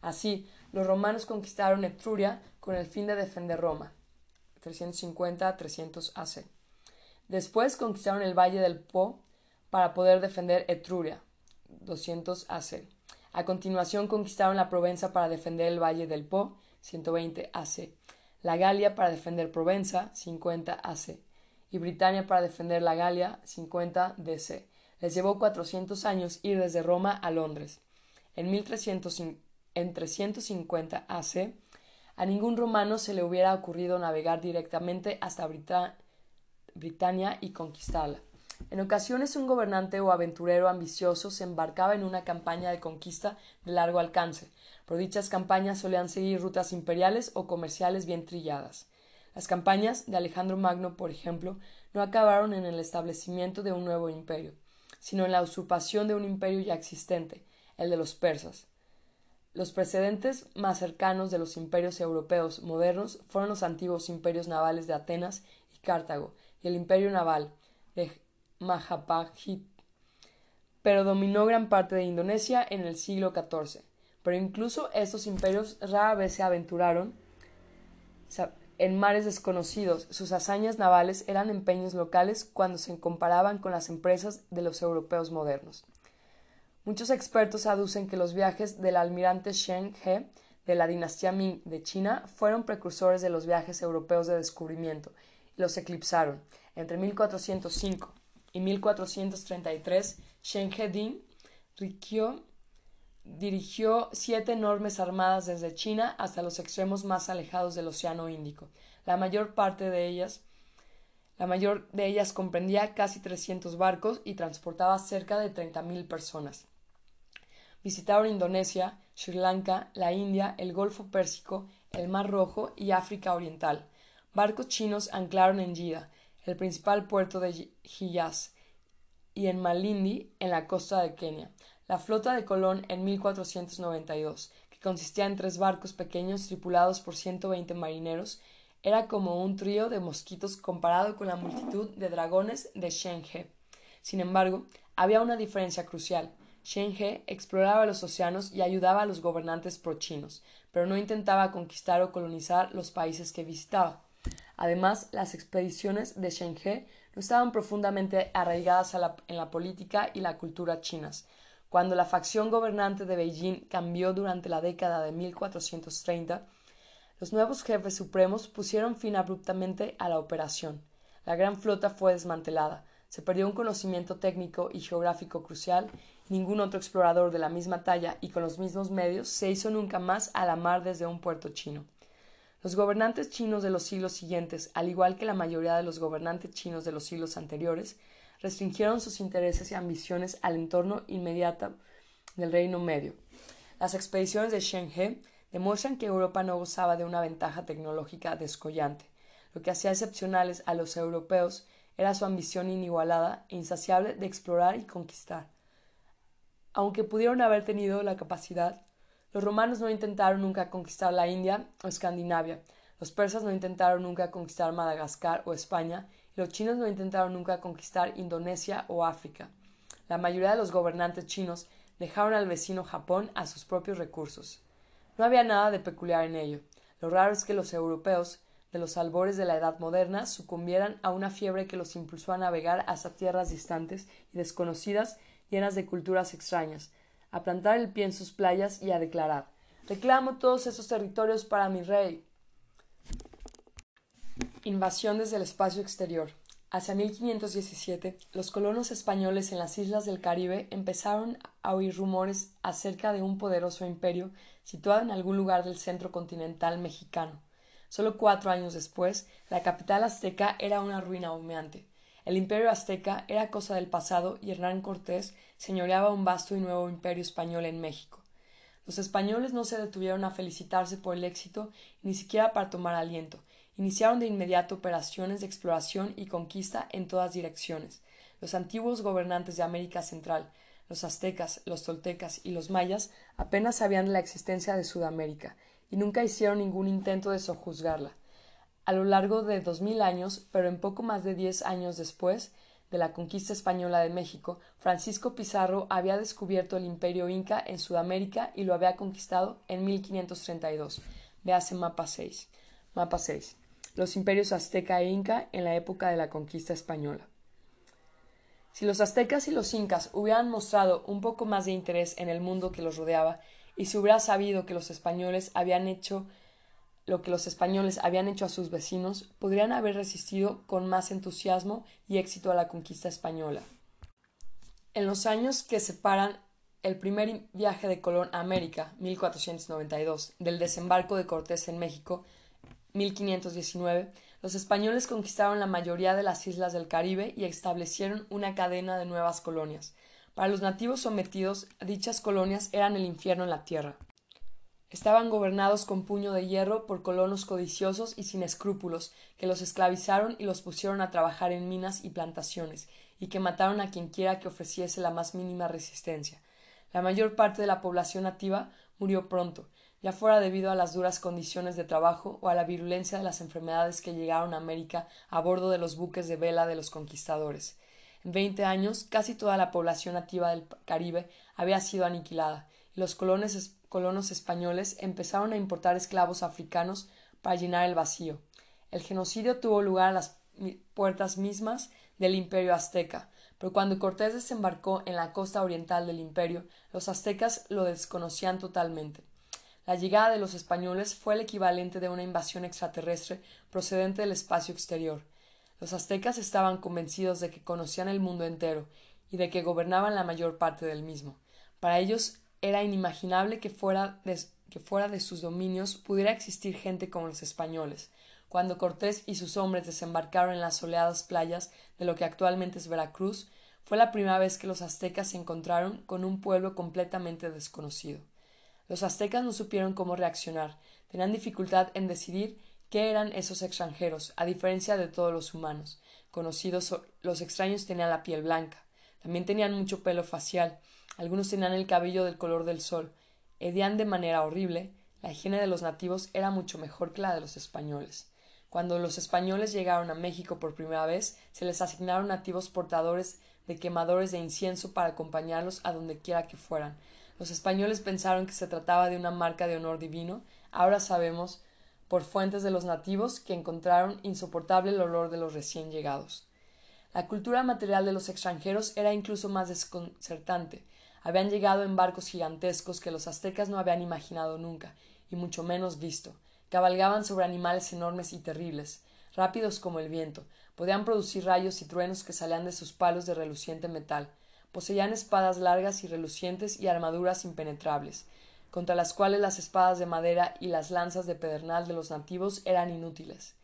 Así, los romanos conquistaron Etruria con el fin de defender Roma. 350-300 AC. Después conquistaron el valle del Po para poder defender Etruria. 200 AC. A continuación conquistaron la Provenza para defender el valle del Po. 120 AC. La Galia para defender Provenza. 50 AC. Y Britania para defender la Galia. 50 DC. Les llevó 400 años ir desde Roma a Londres. En 1350 en 350 AC, a ningún romano se le hubiera ocurrido navegar directamente hasta Britania y conquistarla. En ocasiones un gobernante o aventurero ambicioso se embarcaba en una campaña de conquista de largo alcance, pero dichas campañas solían seguir rutas imperiales o comerciales bien trilladas. Las campañas de Alejandro Magno, por ejemplo, no acabaron en el establecimiento de un nuevo imperio, sino en la usurpación de un imperio ya existente, el de los persas. Los precedentes más cercanos de los imperios europeos modernos fueron los antiguos imperios navales de Atenas y Cartago y el imperio naval de Majapahit, pero dominó gran parte de Indonesia en el siglo XIV. Pero incluso estos imperios rara vez se aventuraron en mares desconocidos. Sus hazañas navales eran empeños locales cuando se comparaban con las empresas de los europeos modernos. Muchos expertos aducen que los viajes del almirante Shen He de la dinastía Ming de China fueron precursores de los viajes europeos de descubrimiento y los eclipsaron. Entre 1405 y 1433, Shen He Din dirigió siete enormes armadas desde China hasta los extremos más alejados del Océano Índico. La mayor parte de ellas la mayor de ellas comprendía casi 300 barcos y transportaba cerca de 30.000 personas. Visitaron Indonesia, Sri Lanka, la India, el Golfo Pérsico, el Mar Rojo y África Oriental. Barcos chinos anclaron en Yida, el principal puerto de Hiyaz, y en Malindi, en la costa de Kenia. La flota de Colón en 1492, que consistía en tres barcos pequeños tripulados por 120 marineros, era como un trío de mosquitos comparado con la multitud de dragones de Shenge. Sin embargo, había una diferencia crucial. Shen He exploraba los océanos y ayudaba a los gobernantes pro-chinos, pero no intentaba conquistar o colonizar los países que visitaba. Además, las expediciones de Shen He no estaban profundamente arraigadas en la política y la cultura chinas. Cuando la facción gobernante de Beijing cambió durante la década de 1430, los nuevos jefes supremos pusieron fin abruptamente a la operación. La gran flota fue desmantelada, se perdió un conocimiento técnico y geográfico crucial Ningún otro explorador de la misma talla y con los mismos medios se hizo nunca más a la mar desde un puerto chino. Los gobernantes chinos de los siglos siguientes, al igual que la mayoría de los gobernantes chinos de los siglos anteriores, restringieron sus intereses y ambiciones al entorno inmediato del Reino Medio. Las expediciones de Shen He demuestran que Europa no gozaba de una ventaja tecnológica descollante. Lo que hacía excepcionales a los europeos era su ambición inigualada e insaciable de explorar y conquistar. Aunque pudieron haber tenido la capacidad, los romanos no intentaron nunca conquistar la India o Escandinavia, los persas no intentaron nunca conquistar Madagascar o España, los chinos no intentaron nunca conquistar Indonesia o África. La mayoría de los gobernantes chinos dejaron al vecino Japón a sus propios recursos. No había nada de peculiar en ello. Lo raro es que los europeos, de los albores de la edad moderna, sucumbieran a una fiebre que los impulsó a navegar hasta tierras distantes y desconocidas llenas de culturas extrañas, a plantar el pie en sus playas y a declarar Reclamo todos esos territorios para mi rey. Invasión desde el espacio exterior. Hacia 1517, los colonos españoles en las islas del Caribe empezaron a oír rumores acerca de un poderoso imperio situado en algún lugar del centro continental mexicano. Solo cuatro años después, la capital azteca era una ruina humeante. El imperio azteca era cosa del pasado y Hernán Cortés señoreaba un vasto y nuevo imperio español en México. Los españoles no se detuvieron a felicitarse por el éxito ni siquiera para tomar aliento. Iniciaron de inmediato operaciones de exploración y conquista en todas direcciones. Los antiguos gobernantes de América Central, los aztecas, los toltecas y los mayas apenas sabían la existencia de Sudamérica y nunca hicieron ningún intento de sojuzgarla. A lo largo de dos mil años, pero en poco más de diez años después de la conquista española de México, Francisco Pizarro había descubierto el imperio inca en Sudamérica y lo había conquistado en 1532. Véase mapa 6. Mapa 6. Los imperios azteca e inca en la época de la conquista española. Si los aztecas y los incas hubieran mostrado un poco más de interés en el mundo que los rodeaba, y si hubiera sabido que los españoles habían hecho lo que los españoles habían hecho a sus vecinos, podrían haber resistido con más entusiasmo y éxito a la conquista española. En los años que separan el primer viaje de Colón a América, 1492, del desembarco de Cortés en México, 1519, los españoles conquistaron la mayoría de las islas del Caribe y establecieron una cadena de nuevas colonias. Para los nativos sometidos, dichas colonias eran el infierno en la tierra. Estaban gobernados con puño de hierro por colonos codiciosos y sin escrúpulos, que los esclavizaron y los pusieron a trabajar en minas y plantaciones, y que mataron a quienquiera que ofreciese la más mínima resistencia. La mayor parte de la población nativa murió pronto, ya fuera debido a las duras condiciones de trabajo o a la virulencia de las enfermedades que llegaron a América a bordo de los buques de vela de los conquistadores. En veinte años casi toda la población nativa del Caribe había sido aniquilada, y los colonos españoles empezaron a importar esclavos africanos para llenar el vacío. El genocidio tuvo lugar a las puertas mismas del imperio azteca, pero cuando Cortés desembarcó en la costa oriental del imperio, los aztecas lo desconocían totalmente. La llegada de los españoles fue el equivalente de una invasión extraterrestre procedente del espacio exterior. Los aztecas estaban convencidos de que conocían el mundo entero y de que gobernaban la mayor parte del mismo. Para ellos era inimaginable que fuera de, que fuera de sus dominios pudiera existir gente como los españoles. Cuando Cortés y sus hombres desembarcaron en las soleadas playas de lo que actualmente es Veracruz, fue la primera vez que los aztecas se encontraron con un pueblo completamente desconocido. Los aztecas no supieron cómo reaccionar, tenían dificultad en decidir qué eran esos extranjeros, a diferencia de todos los humanos. Conocidos los extraños tenían la piel blanca, también tenían mucho pelo facial, algunos tenían el cabello del color del sol, hedían de manera horrible, la higiene de los nativos era mucho mejor que la de los españoles. Cuando los españoles llegaron a México por primera vez, se les asignaron nativos portadores de quemadores de incienso para acompañarlos a donde quiera que fueran, los españoles pensaron que se trataba de una marca de honor divino. Ahora sabemos, por fuentes de los nativos, que encontraron insoportable el olor de los recién llegados. La cultura material de los extranjeros era incluso más desconcertante. Habían llegado en barcos gigantescos que los aztecas no habían imaginado nunca, y mucho menos visto. Cabalgaban sobre animales enormes y terribles, rápidos como el viento, podían producir rayos y truenos que salían de sus palos de reluciente metal, poseían espadas largas y relucientes y armaduras impenetrables, contra las cuales las espadas de madera y las lanzas de pedernal de los nativos eran inútiles.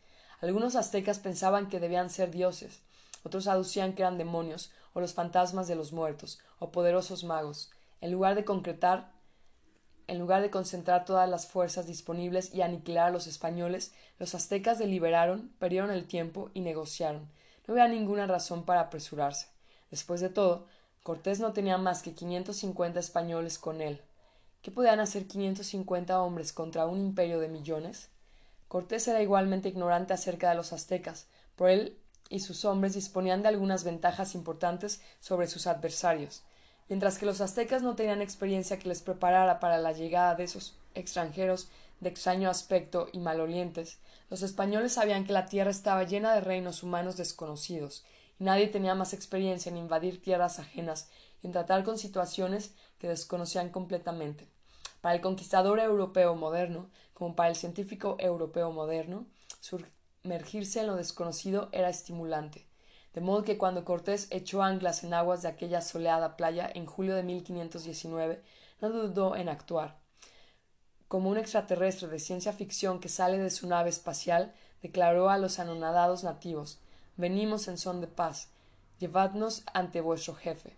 Algunos aztecas pensaban que debían ser dioses, otros aducían que eran demonios, o los fantasmas de los muertos, o poderosos magos. En lugar de concretar, en lugar de concentrar todas las fuerzas disponibles y aniquilar a los españoles, los aztecas deliberaron, perdieron el tiempo y negociaron. No había ninguna razón para apresurarse. Después de todo, Cortés no tenía más que quinientos cincuenta españoles con él. ¿Qué podían hacer quinientos cincuenta hombres contra un imperio de millones? Cortés era igualmente ignorante acerca de los aztecas, pero él y sus hombres disponían de algunas ventajas importantes sobre sus adversarios. Mientras que los aztecas no tenían experiencia que les preparara para la llegada de esos extranjeros de extraño aspecto y malolientes, los españoles sabían que la tierra estaba llena de reinos humanos desconocidos, nadie tenía más experiencia en invadir tierras ajenas y en tratar con situaciones que desconocían completamente. Para el conquistador europeo moderno, como para el científico europeo moderno, sumergirse en lo desconocido era estimulante. De modo que cuando Cortés echó anclas en aguas de aquella soleada playa en julio de 1519, no dudó en actuar. Como un extraterrestre de ciencia ficción que sale de su nave espacial, declaró a los anonadados nativos Venimos en son de paz. llevadnos ante vuestro jefe.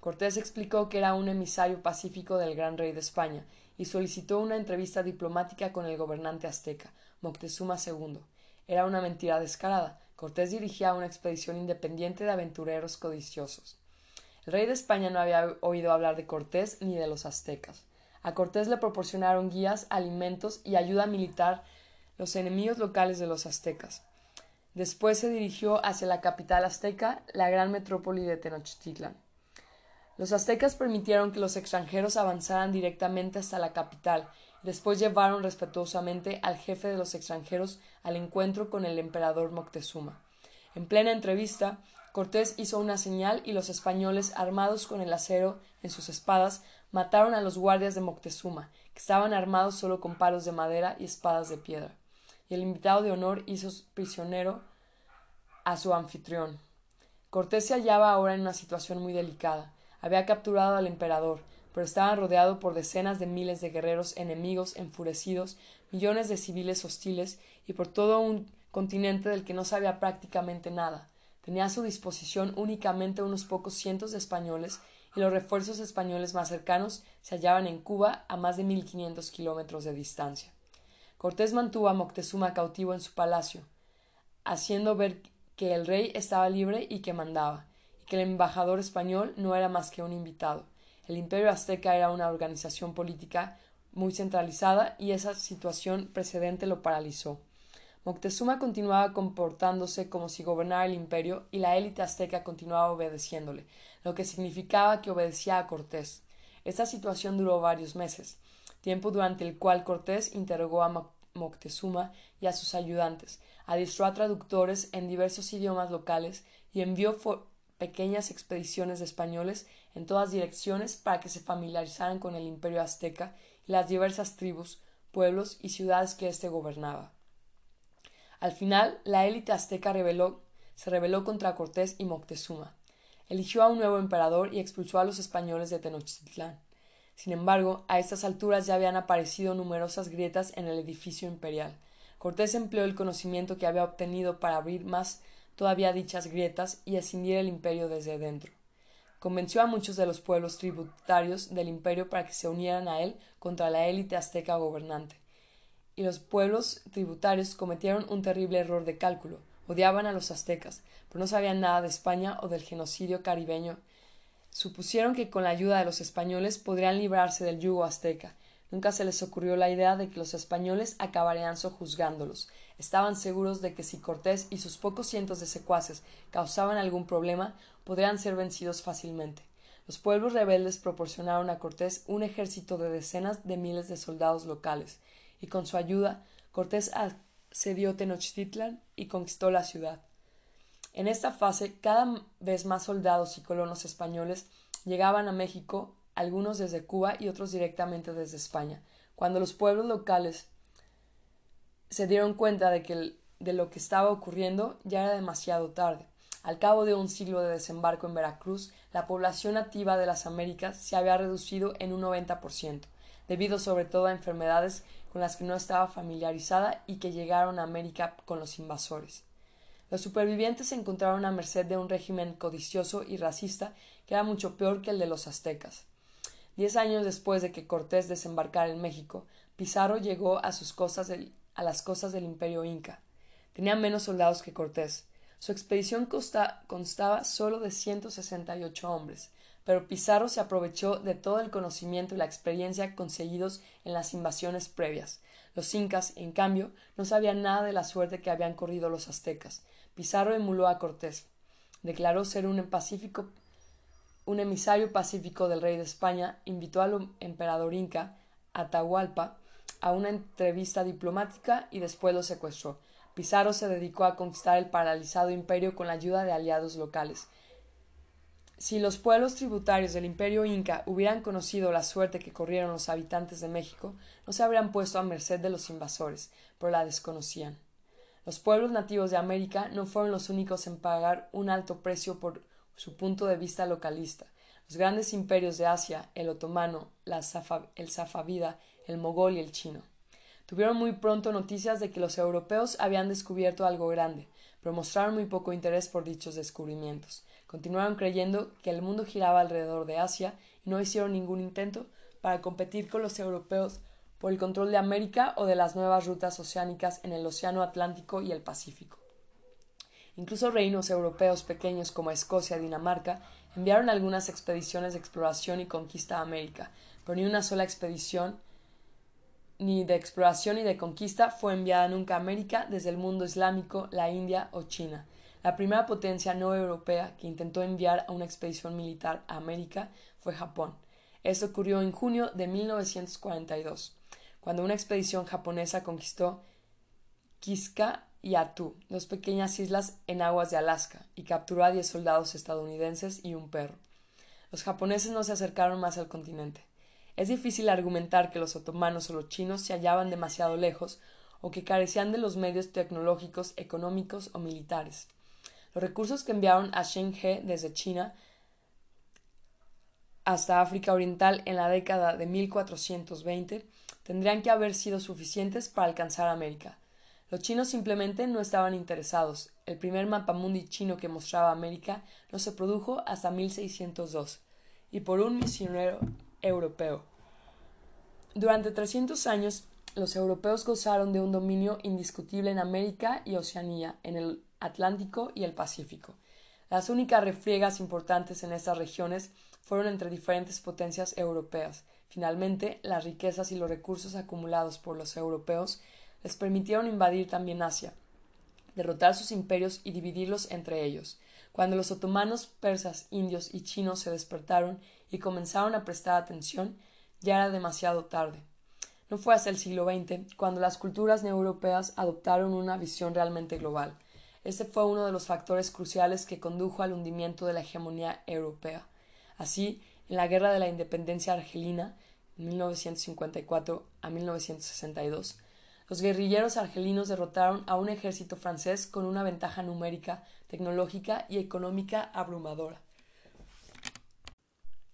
Cortés explicó que era un emisario pacífico del gran rey de España y solicitó una entrevista diplomática con el gobernante azteca, Moctezuma II. Era una mentira descarada. Cortés dirigía una expedición independiente de aventureros codiciosos. El rey de España no había oído hablar de Cortés ni de los aztecas. A Cortés le proporcionaron guías, alimentos y ayuda militar los enemigos locales de los aztecas. Después se dirigió hacia la capital azteca, la gran metrópoli de Tenochtitlan. Los aztecas permitieron que los extranjeros avanzaran directamente hasta la capital y después llevaron respetuosamente al jefe de los extranjeros al encuentro con el emperador Moctezuma. En plena entrevista, Cortés hizo una señal y los españoles, armados con el acero en sus espadas, mataron a los guardias de Moctezuma, que estaban armados solo con palos de madera y espadas de piedra y el invitado de honor hizo prisionero a su anfitrión. Cortés se hallaba ahora en una situación muy delicada. Había capturado al emperador, pero estaba rodeado por decenas de miles de guerreros enemigos enfurecidos, millones de civiles hostiles y por todo un continente del que no sabía prácticamente nada. Tenía a su disposición únicamente unos pocos cientos de españoles y los refuerzos españoles más cercanos se hallaban en Cuba a más de mil quinientos kilómetros de distancia. Cortés mantuvo a Moctezuma cautivo en su palacio, haciendo ver que el rey estaba libre y que mandaba, y que el embajador español no era más que un invitado. El imperio azteca era una organización política muy centralizada y esa situación precedente lo paralizó. Moctezuma continuaba comportándose como si gobernara el imperio y la élite azteca continuaba obedeciéndole, lo que significaba que obedecía a Cortés. Esta situación duró varios meses tiempo durante el cual Cortés interrogó a Moctezuma y a sus ayudantes, adiestró a traductores en diversos idiomas locales y envió pequeñas expediciones de españoles en todas direcciones para que se familiarizaran con el imperio azteca y las diversas tribus, pueblos y ciudades que éste gobernaba. Al final, la élite azteca se rebeló contra Cortés y Moctezuma. Eligió a un nuevo emperador y expulsó a los españoles de Tenochtitlán. Sin embargo, a estas alturas ya habían aparecido numerosas grietas en el edificio imperial. Cortés empleó el conocimiento que había obtenido para abrir más todavía dichas grietas y escindir el imperio desde dentro. Convenció a muchos de los pueblos tributarios del imperio para que se unieran a él contra la élite azteca gobernante. Y los pueblos tributarios cometieron un terrible error de cálculo. Odiaban a los aztecas, pero no sabían nada de España o del genocidio caribeño Supusieron que con la ayuda de los españoles podrían librarse del yugo azteca. Nunca se les ocurrió la idea de que los españoles acabarían sojuzgándolos. Estaban seguros de que si Cortés y sus pocos cientos de secuaces causaban algún problema, podrían ser vencidos fácilmente. Los pueblos rebeldes proporcionaron a Cortés un ejército de decenas de miles de soldados locales, y con su ayuda Cortés asedió Tenochtitlan y conquistó la ciudad. En esta fase, cada vez más soldados y colonos españoles llegaban a México, algunos desde Cuba y otros directamente desde España. Cuando los pueblos locales se dieron cuenta de que de lo que estaba ocurriendo ya era demasiado tarde. Al cabo de un siglo de desembarco en Veracruz, la población nativa de las Américas se había reducido en un 90%, debido sobre todo a enfermedades con las que no estaba familiarizada y que llegaron a América con los invasores. Los supervivientes se encontraron a merced de un régimen codicioso y racista que era mucho peor que el de los aztecas. Diez años después de que Cortés desembarcara en México, Pizarro llegó a, sus costas a las costas del imperio inca. Tenía menos soldados que Cortés. Su expedición constaba solo de 168 hombres, pero Pizarro se aprovechó de todo el conocimiento y la experiencia conseguidos en las invasiones previas. Los incas, en cambio, no sabían nada de la suerte que habían corrido los aztecas, Pizarro emuló a Cortés. Declaró ser un pacífico un emisario pacífico del rey de España, invitó al emperador inca, Atahualpa, a una entrevista diplomática y después lo secuestró. Pizarro se dedicó a conquistar el paralizado imperio con la ayuda de aliados locales. Si los pueblos tributarios del imperio inca hubieran conocido la suerte que corrieron los habitantes de México, no se habrían puesto a merced de los invasores, pero la desconocían. Los pueblos nativos de América no fueron los únicos en pagar un alto precio por su punto de vista localista. Los grandes imperios de Asia, el otomano, el safavida, el mogol y el chino. Tuvieron muy pronto noticias de que los europeos habían descubierto algo grande, pero mostraron muy poco interés por dichos descubrimientos. Continuaron creyendo que el mundo giraba alrededor de Asia y no hicieron ningún intento para competir con los europeos por el control de América o de las nuevas rutas oceánicas en el Océano Atlántico y el Pacífico. Incluso reinos europeos pequeños como Escocia y Dinamarca enviaron algunas expediciones de exploración y conquista a América, pero ni una sola expedición ni de exploración ni de conquista fue enviada nunca a América desde el mundo islámico, la India o China. La primera potencia no europea que intentó enviar a una expedición militar a América fue Japón. Esto ocurrió en junio de 1942, cuando una expedición japonesa conquistó Kiska y Atú, dos pequeñas islas en aguas de Alaska, y capturó a diez soldados estadounidenses y un perro. Los japoneses no se acercaron más al continente. Es difícil argumentar que los otomanos o los chinos se hallaban demasiado lejos o que carecían de los medios tecnológicos, económicos o militares. Los recursos que enviaron a He desde China hasta África Oriental en la década de 1420 tendrían que haber sido suficientes para alcanzar América. Los chinos simplemente no estaban interesados. El primer mapamundi chino que mostraba América no se produjo hasta 1602 y por un misionero europeo. Durante 300 años, los europeos gozaron de un dominio indiscutible en América y Oceanía, en el Atlántico y el Pacífico. Las únicas refriegas importantes en estas regiones fueron entre diferentes potencias europeas. Finalmente, las riquezas y los recursos acumulados por los europeos les permitieron invadir también Asia, derrotar sus imperios y dividirlos entre ellos. Cuando los otomanos, persas, indios y chinos se despertaron y comenzaron a prestar atención, ya era demasiado tarde. No fue hasta el siglo XX cuando las culturas neoeuropeas adoptaron una visión realmente global. Este fue uno de los factores cruciales que condujo al hundimiento de la hegemonía europea. Así, en la Guerra de la Independencia Argelina, en 1954 a 1962, los guerrilleros argelinos derrotaron a un ejército francés con una ventaja numérica, tecnológica y económica abrumadora.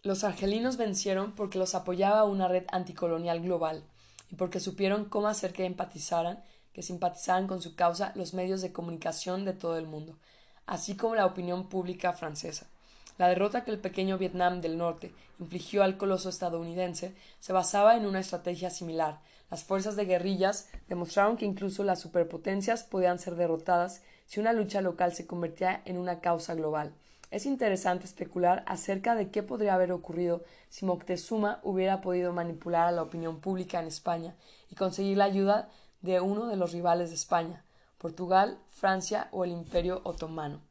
Los argelinos vencieron porque los apoyaba una red anticolonial global y porque supieron cómo hacer que empatizaran, que simpatizaran con su causa los medios de comunicación de todo el mundo, así como la opinión pública francesa. La derrota que el pequeño Vietnam del Norte infligió al coloso estadounidense se basaba en una estrategia similar, las fuerzas de guerrillas demostraron que incluso las superpotencias podían ser derrotadas si una lucha local se convertía en una causa global. Es interesante especular acerca de qué podría haber ocurrido si Moctezuma hubiera podido manipular a la opinión pública en España y conseguir la ayuda de uno de los rivales de España, Portugal, Francia o el Imperio otomano.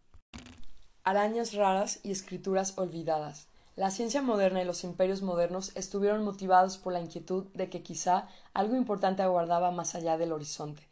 Arañas raras y escrituras olvidadas. La ciencia moderna y los imperios modernos estuvieron motivados por la inquietud de que quizá algo importante aguardaba más allá del horizonte,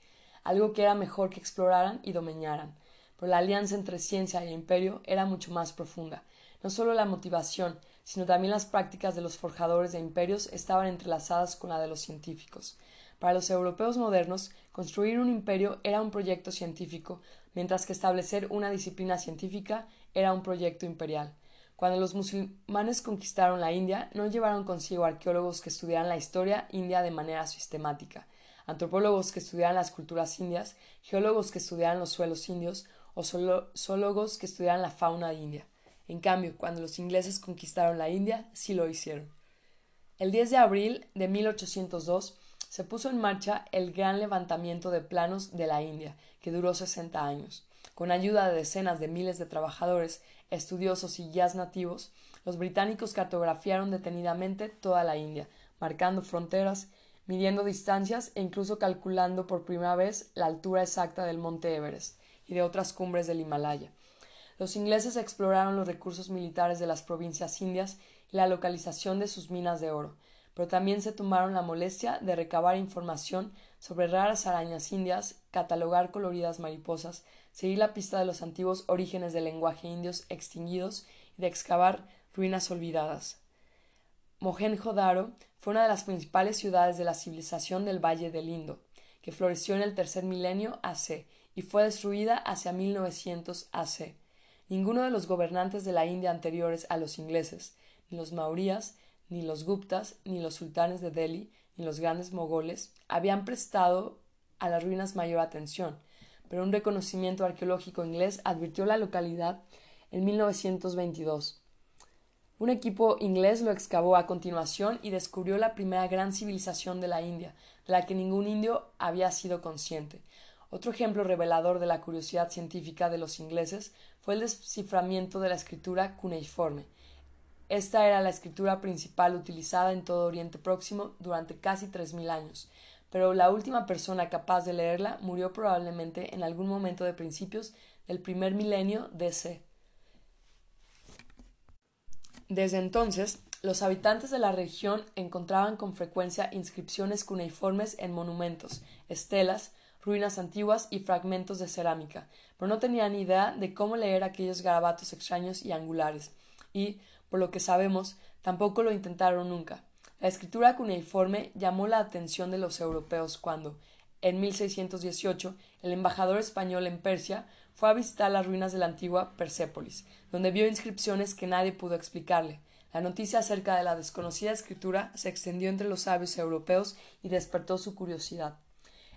algo que era mejor que exploraran y dominaran. Pero la alianza entre ciencia e imperio era mucho más profunda. No solo la motivación, sino también las prácticas de los forjadores de imperios estaban entrelazadas con la de los científicos. Para los europeos modernos, construir un imperio era un proyecto científico, mientras que establecer una disciplina científica era un proyecto imperial. Cuando los musulmanes conquistaron la India, no llevaron consigo arqueólogos que estudiaran la historia india de manera sistemática, antropólogos que estudiaran las culturas indias, geólogos que estudiaran los suelos indios o zoólogos que estudiaran la fauna india. En cambio, cuando los ingleses conquistaron la India, sí lo hicieron. El 10 de abril de 1802 se puso en marcha el gran levantamiento de planos de la India, que duró 60 años. Con ayuda de decenas de miles de trabajadores, estudiosos y guías nativos, los británicos cartografiaron detenidamente toda la India, marcando fronteras, midiendo distancias e incluso calculando por primera vez la altura exacta del monte Everest y de otras cumbres del Himalaya. Los ingleses exploraron los recursos militares de las provincias indias y la localización de sus minas de oro, pero también se tomaron la molestia de recabar información sobre raras arañas indias, catalogar coloridas mariposas, seguir la pista de los antiguos orígenes del lenguaje indios extinguidos y de excavar ruinas olvidadas. Mohenjo-Daro fue una de las principales ciudades de la civilización del Valle del Indo, que floreció en el tercer milenio AC y fue destruida hacia 1900 AC. Ninguno de los gobernantes de la India anteriores a los ingleses, ni los maurías, ni los guptas, ni los sultanes de Delhi, y los grandes mogoles habían prestado a las ruinas mayor atención, pero un reconocimiento arqueológico inglés advirtió la localidad en 1922. Un equipo inglés lo excavó a continuación y descubrió la primera gran civilización de la India, de la que ningún indio había sido consciente. Otro ejemplo revelador de la curiosidad científica de los ingleses fue el desciframiento de la escritura cuneiforme. Esta era la escritura principal utilizada en todo Oriente Próximo durante casi tres mil años, pero la última persona capaz de leerla murió probablemente en algún momento de principios del primer milenio DC. Desde entonces, los habitantes de la región encontraban con frecuencia inscripciones cuneiformes en monumentos, estelas, ruinas antiguas y fragmentos de cerámica, pero no tenían idea de cómo leer aquellos garabatos extraños y angulares, y, por lo que sabemos, tampoco lo intentaron nunca. La escritura cuneiforme llamó la atención de los europeos cuando, en 1618, el embajador español en Persia fue a visitar las ruinas de la antigua Persépolis, donde vio inscripciones que nadie pudo explicarle. La noticia acerca de la desconocida escritura se extendió entre los sabios europeos y despertó su curiosidad.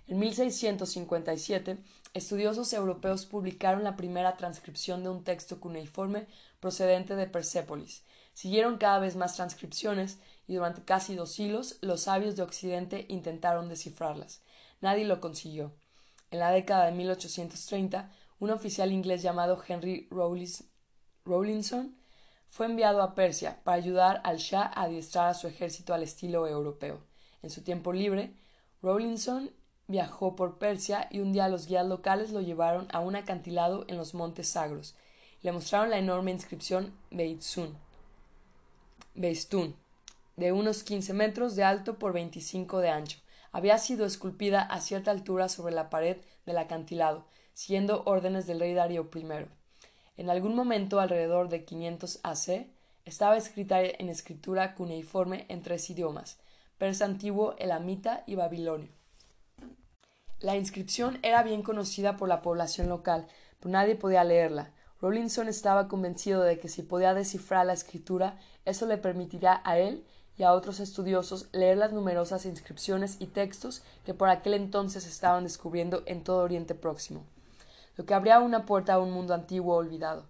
En 1657, estudiosos europeos publicaron la primera transcripción de un texto cuneiforme procedente de Persépolis. Siguieron cada vez más transcripciones y durante casi dos siglos los sabios de Occidente intentaron descifrarlas. Nadie lo consiguió. En la década de 1830, un oficial inglés llamado Henry Rawlinson fue enviado a Persia para ayudar al Shah a adiestrar a su ejército al estilo europeo. En su tiempo libre, Rawlinson viajó por Persia y un día los guías locales lo llevaron a un acantilado en los montes Sagros. Le mostraron la enorme inscripción Beitsun, Beistun, de unos quince metros de alto por veinticinco de ancho. Había sido esculpida a cierta altura sobre la pared del acantilado, siguiendo órdenes del rey Darío I. En algún momento, alrededor de 500 AC, estaba escrita en escritura cuneiforme en tres idiomas, persa antiguo, elamita y babilonio. La inscripción era bien conocida por la población local, pero nadie podía leerla. Rawlinson estaba convencido de que si podía descifrar la escritura, eso le permitiría a él y a otros estudiosos leer las numerosas inscripciones y textos que por aquel entonces estaban descubriendo en todo Oriente Próximo, lo que abría una puerta a un mundo antiguo olvidado.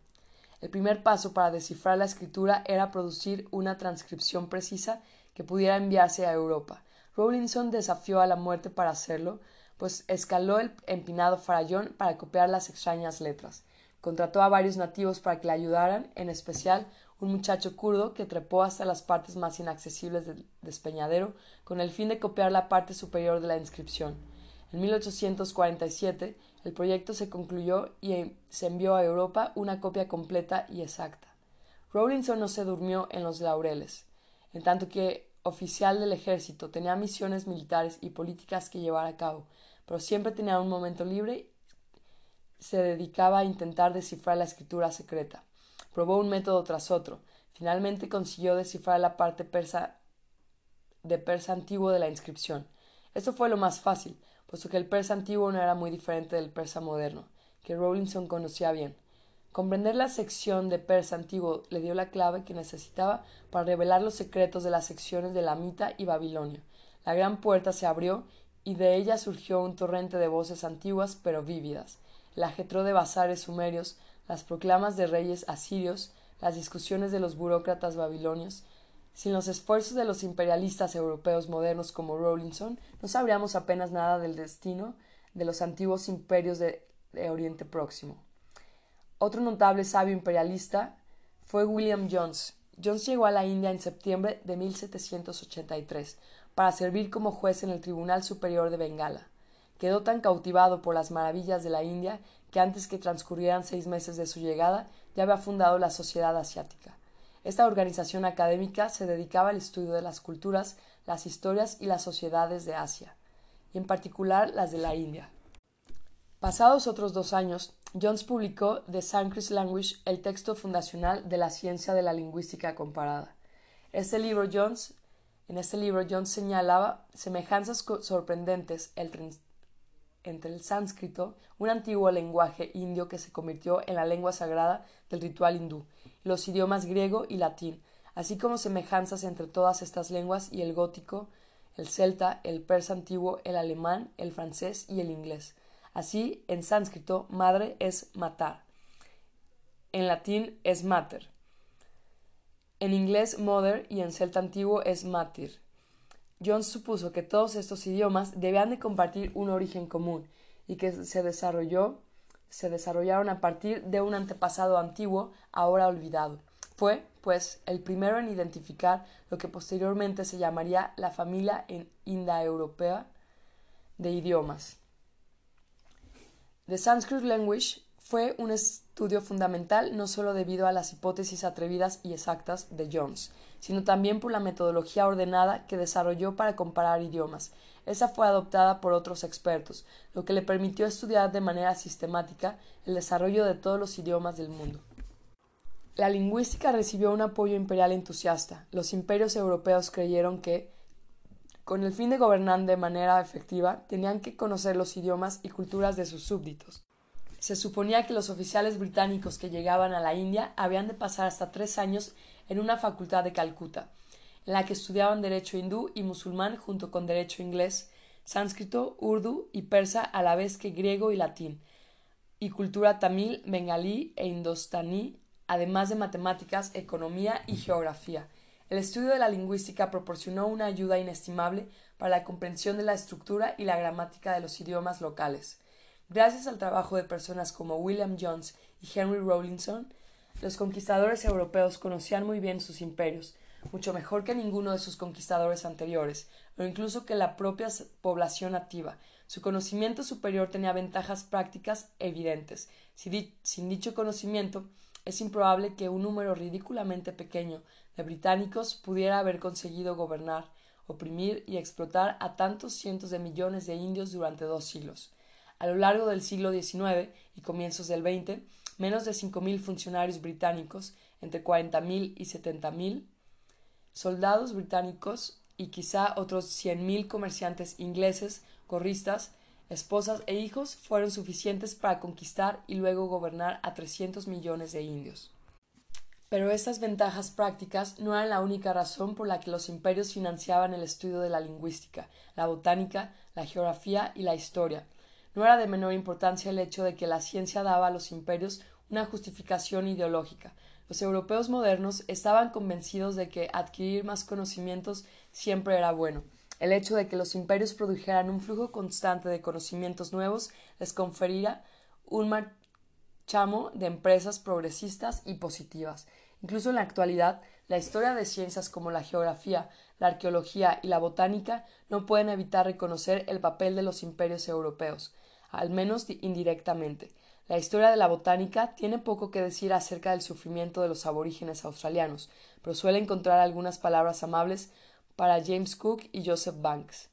El primer paso para descifrar la escritura era producir una transcripción precisa que pudiera enviarse a Europa. Rawlinson desafió a la muerte para hacerlo, pues escaló el empinado farallón para copiar las extrañas letras. Contrató a varios nativos para que le ayudaran, en especial un muchacho kurdo que trepó hasta las partes más inaccesibles del despeñadero con el fin de copiar la parte superior de la inscripción. En 1847 el proyecto se concluyó y se envió a Europa una copia completa y exacta. Rawlinson no se durmió en los laureles. En tanto que oficial del ejército tenía misiones militares y políticas que llevar a cabo, pero siempre tenía un momento libre, se dedicaba a intentar descifrar la escritura secreta. Probó un método tras otro. Finalmente consiguió descifrar la parte persa de persa antiguo de la inscripción. Esto fue lo más fácil, puesto que el persa antiguo no era muy diferente del persa moderno, que Rawlinson conocía bien. Comprender la sección de persa antiguo le dio la clave que necesitaba para revelar los secretos de las secciones de Lamita y Babilonia. La gran puerta se abrió y de ella surgió un torrente de voces antiguas pero vívidas, el ajetró de bazares sumerios, las proclamas de reyes asirios, las discusiones de los burócratas babilonios. Sin los esfuerzos de los imperialistas europeos modernos como Rawlinson, no sabríamos apenas nada del destino de los antiguos imperios de, de Oriente Próximo. Otro notable sabio imperialista fue William Jones. Jones llegó a la India en septiembre de 1783 para servir como juez en el Tribunal Superior de Bengala. Quedó tan cautivado por las maravillas de la India que antes que transcurrieran seis meses de su llegada ya había fundado la Sociedad Asiática. Esta organización académica se dedicaba al estudio de las culturas, las historias y las sociedades de Asia, y en particular las de la India. Pasados otros dos años, Jones publicó The Sanskrit Language, el texto fundacional de la ciencia de la lingüística comparada. Este Jones en este libro, John señalaba semejanzas sorprendentes entre el sánscrito, un antiguo lenguaje indio que se convirtió en la lengua sagrada del ritual hindú, los idiomas griego y latín, así como semejanzas entre todas estas lenguas y el gótico, el celta, el persa antiguo, el alemán, el francés y el inglés. Así, en sánscrito, madre es matar. En latín es mater. En inglés mother y en celta antiguo es matir. Jones supuso que todos estos idiomas debían de compartir un origen común y que se desarrolló se desarrollaron a partir de un antepasado antiguo ahora olvidado. Fue, pues, el primero en identificar lo que posteriormente se llamaría la familia indoeuropea de idiomas. The Sanskrit Language fue un estudio fundamental no solo debido a las hipótesis atrevidas y exactas de Jones, sino también por la metodología ordenada que desarrolló para comparar idiomas. Esa fue adoptada por otros expertos, lo que le permitió estudiar de manera sistemática el desarrollo de todos los idiomas del mundo. La lingüística recibió un apoyo imperial entusiasta. Los imperios europeos creyeron que, con el fin de gobernar de manera efectiva, tenían que conocer los idiomas y culturas de sus súbditos. Se suponía que los oficiales británicos que llegaban a la India habían de pasar hasta tres años en una facultad de Calcuta, en la que estudiaban derecho hindú y musulmán junto con derecho inglés, sánscrito, urdu y persa a la vez que griego y latín, y cultura tamil, bengalí e indostaní, además de matemáticas, economía y geografía. El estudio de la lingüística proporcionó una ayuda inestimable para la comprensión de la estructura y la gramática de los idiomas locales. Gracias al trabajo de personas como William Jones y Henry Rawlinson, los conquistadores europeos conocían muy bien sus imperios, mucho mejor que ninguno de sus conquistadores anteriores, o incluso que la propia población nativa. Su conocimiento superior tenía ventajas prácticas evidentes. sin dicho conocimiento, es improbable que un número ridículamente pequeño de británicos pudiera haber conseguido gobernar, oprimir y explotar a tantos cientos de millones de indios durante dos siglos. A lo largo del siglo XIX y comienzos del XX, menos de 5.000 funcionarios británicos, entre 40.000 y 70.000 soldados británicos y quizá otros 100.000 comerciantes ingleses, corristas, esposas e hijos fueron suficientes para conquistar y luego gobernar a 300 millones de indios. Pero estas ventajas prácticas no eran la única razón por la que los imperios financiaban el estudio de la lingüística, la botánica, la geografía y la historia, no era de menor importancia el hecho de que la ciencia daba a los imperios una justificación ideológica. Los europeos modernos estaban convencidos de que adquirir más conocimientos siempre era bueno. El hecho de que los imperios produjeran un flujo constante de conocimientos nuevos les confería un marchamo de empresas progresistas y positivas. Incluso en la actualidad, la historia de ciencias como la geografía, la arqueología y la botánica no pueden evitar reconocer el papel de los imperios europeos al menos indirectamente. La historia de la botánica tiene poco que decir acerca del sufrimiento de los aborígenes australianos, pero suele encontrar algunas palabras amables para James Cook y Joseph Banks.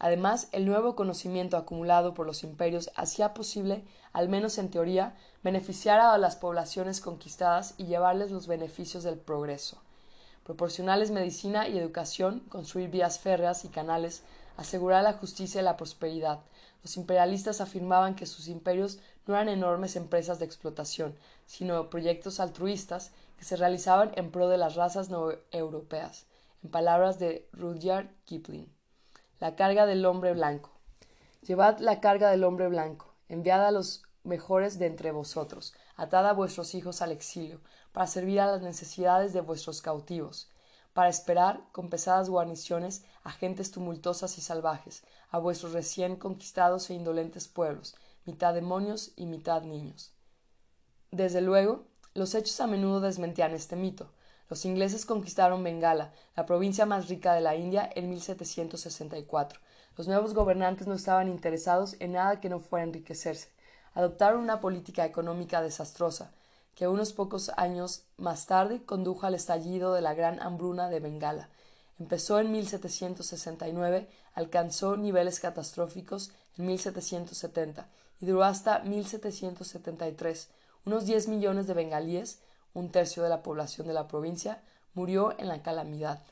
Además, el nuevo conocimiento acumulado por los imperios hacía posible, al menos en teoría, beneficiar a las poblaciones conquistadas y llevarles los beneficios del progreso. Proporcionarles medicina y educación, construir vías férreas y canales, asegurar la justicia y la prosperidad, los imperialistas afirmaban que sus imperios no eran enormes empresas de explotación, sino proyectos altruistas que se realizaban en pro de las razas no europeas. En palabras de Rudyard Kipling. La carga del hombre blanco. Llevad la carga del hombre blanco, enviad a los mejores de entre vosotros, atad a vuestros hijos al exilio, para servir a las necesidades de vuestros cautivos, para esperar, con pesadas guarniciones, a gentes tumultuosas y salvajes, a vuestros recién conquistados e indolentes pueblos, mitad demonios y mitad niños. Desde luego, los hechos a menudo desmentían este mito. Los ingleses conquistaron Bengala, la provincia más rica de la India, en 1764. Los nuevos gobernantes no estaban interesados en nada que no fuera enriquecerse. Adoptaron una política económica desastrosa, que unos pocos años más tarde condujo al estallido de la gran hambruna de Bengala. Empezó en 1769, alcanzó niveles catastróficos en 1770 y duró hasta 1773. Unos 10 millones de bengalíes, un tercio de la población de la provincia, murió en la calamidad.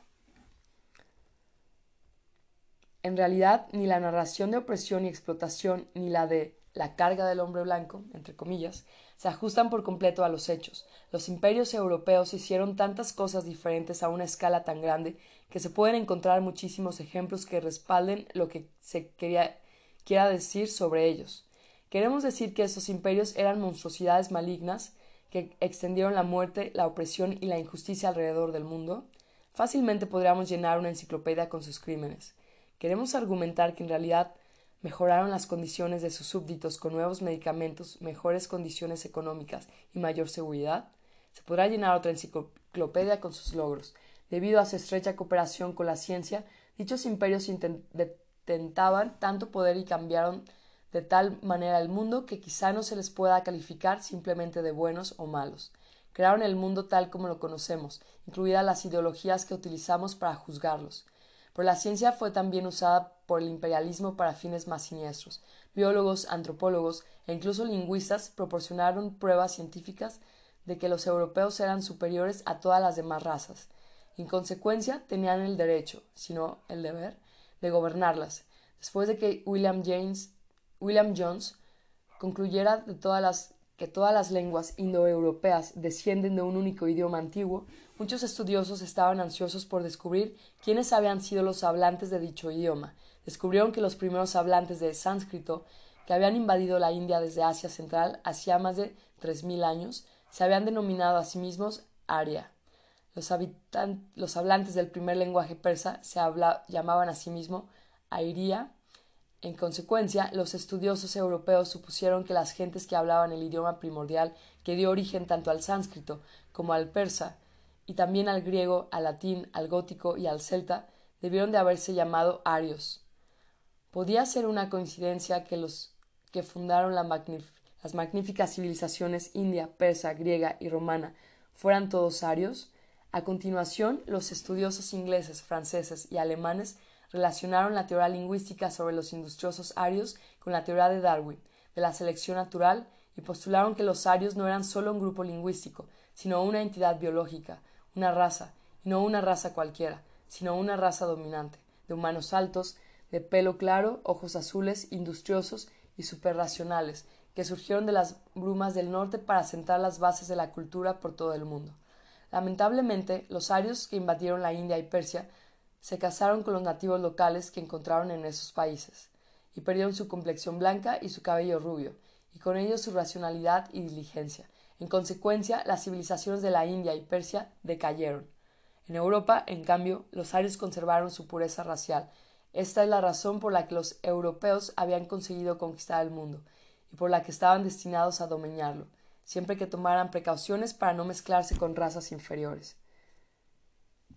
En realidad, ni la narración de opresión y explotación, ni la de la carga del hombre blanco, entre comillas, se ajustan por completo a los hechos. Los imperios europeos hicieron tantas cosas diferentes a una escala tan grande que se pueden encontrar muchísimos ejemplos que respalden lo que se quería, quiera decir sobre ellos. Queremos decir que estos imperios eran monstruosidades malignas que extendieron la muerte, la opresión y la injusticia alrededor del mundo. Fácilmente podríamos llenar una enciclopedia con sus crímenes. Queremos argumentar que en realidad mejoraron las condiciones de sus súbditos con nuevos medicamentos, mejores condiciones económicas y mayor seguridad, se podrá llenar otra enciclopedia con sus logros. Debido a su estrecha cooperación con la ciencia, dichos imperios intentaban tanto poder y cambiaron de tal manera el mundo que quizá no se les pueda calificar simplemente de buenos o malos. Crearon el mundo tal como lo conocemos, incluidas las ideologías que utilizamos para juzgarlos. Pero la ciencia fue también usada por el imperialismo para fines más siniestros. Biólogos, antropólogos e incluso lingüistas proporcionaron pruebas científicas de que los europeos eran superiores a todas las demás razas. En consecuencia, tenían el derecho, si no el deber, de gobernarlas. Después de que William, James, William Jones concluyera de todas las, que todas las lenguas indoeuropeas descienden de un único idioma antiguo, Muchos estudiosos estaban ansiosos por descubrir quiénes habían sido los hablantes de dicho idioma. Descubrieron que los primeros hablantes de sánscrito, que habían invadido la India desde Asia Central hacía más de tres mil años, se habían denominado a sí mismos Arya. Los, los hablantes del primer lenguaje persa se llamaban a sí mismos Airia. En consecuencia, los estudiosos europeos supusieron que las gentes que hablaban el idioma primordial que dio origen tanto al sánscrito como al persa y también al griego, al latín, al gótico y al celta, debieron de haberse llamado arios. ¿Podía ser una coincidencia que los que fundaron las magníficas civilizaciones india, persa, griega y romana fueran todos arios? A continuación, los estudiosos ingleses, franceses y alemanes relacionaron la teoría lingüística sobre los industriosos arios con la teoría de Darwin, de la selección natural, y postularon que los arios no eran solo un grupo lingüístico, sino una entidad biológica, una raza, y no una raza cualquiera, sino una raza dominante, de humanos altos, de pelo claro, ojos azules, industriosos y superracionales, que surgieron de las brumas del norte para sentar las bases de la cultura por todo el mundo. Lamentablemente, los arios que invadieron la India y Persia se casaron con los nativos locales que encontraron en esos países, y perdieron su complexión blanca y su cabello rubio, y con ello su racionalidad y diligencia, en consecuencia, las civilizaciones de la India y Persia decayeron. En Europa, en cambio, los arios conservaron su pureza racial. Esta es la razón por la que los europeos habían conseguido conquistar el mundo, y por la que estaban destinados a dominarlo, siempre que tomaran precauciones para no mezclarse con razas inferiores.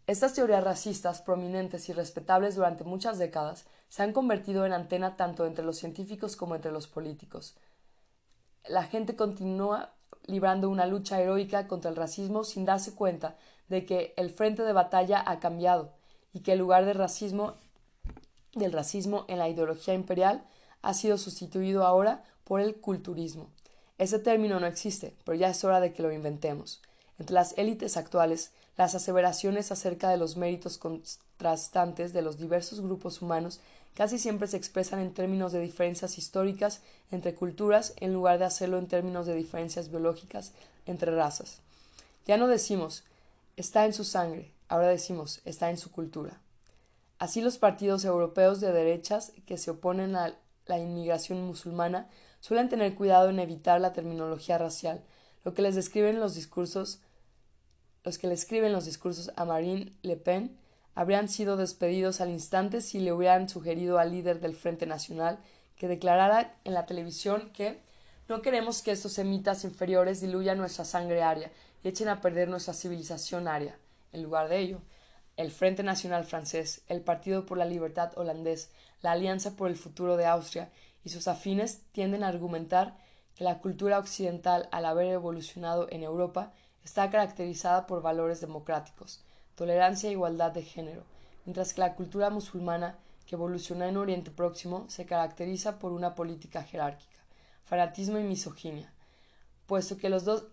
Estas teorías racistas, prominentes y respetables durante muchas décadas, se han convertido en antena tanto entre los científicos como entre los políticos. La gente continúa librando una lucha heroica contra el racismo sin darse cuenta de que el frente de batalla ha cambiado y que el lugar del racismo, del racismo en la ideología imperial ha sido sustituido ahora por el culturismo. Ese término no existe, pero ya es hora de que lo inventemos. Entre las élites actuales, las aseveraciones acerca de los méritos contrastantes de los diversos grupos humanos casi siempre se expresan en términos de diferencias históricas entre culturas en lugar de hacerlo en términos de diferencias biológicas entre razas. Ya no decimos está en su sangre, ahora decimos está en su cultura. Así los partidos europeos de derechas que se oponen a la inmigración musulmana suelen tener cuidado en evitar la terminología racial, lo que les describen los discursos los que le escriben los discursos a Marine Le Pen habrían sido despedidos al instante si le hubieran sugerido al líder del Frente Nacional que declarara en la televisión que no queremos que estos semitas inferiores diluyan nuestra sangre aria y echen a perder nuestra civilización aria. En lugar de ello, el Frente Nacional francés, el Partido por la Libertad holandés, la Alianza por el Futuro de Austria y sus afines tienden a argumentar que la cultura occidental, al haber evolucionado en Europa, está caracterizada por valores democráticos, tolerancia e igualdad de género, mientras que la cultura musulmana, que evolucionó en Oriente Próximo, se caracteriza por una política jerárquica, fanatismo y misoginia. Puesto que los dos,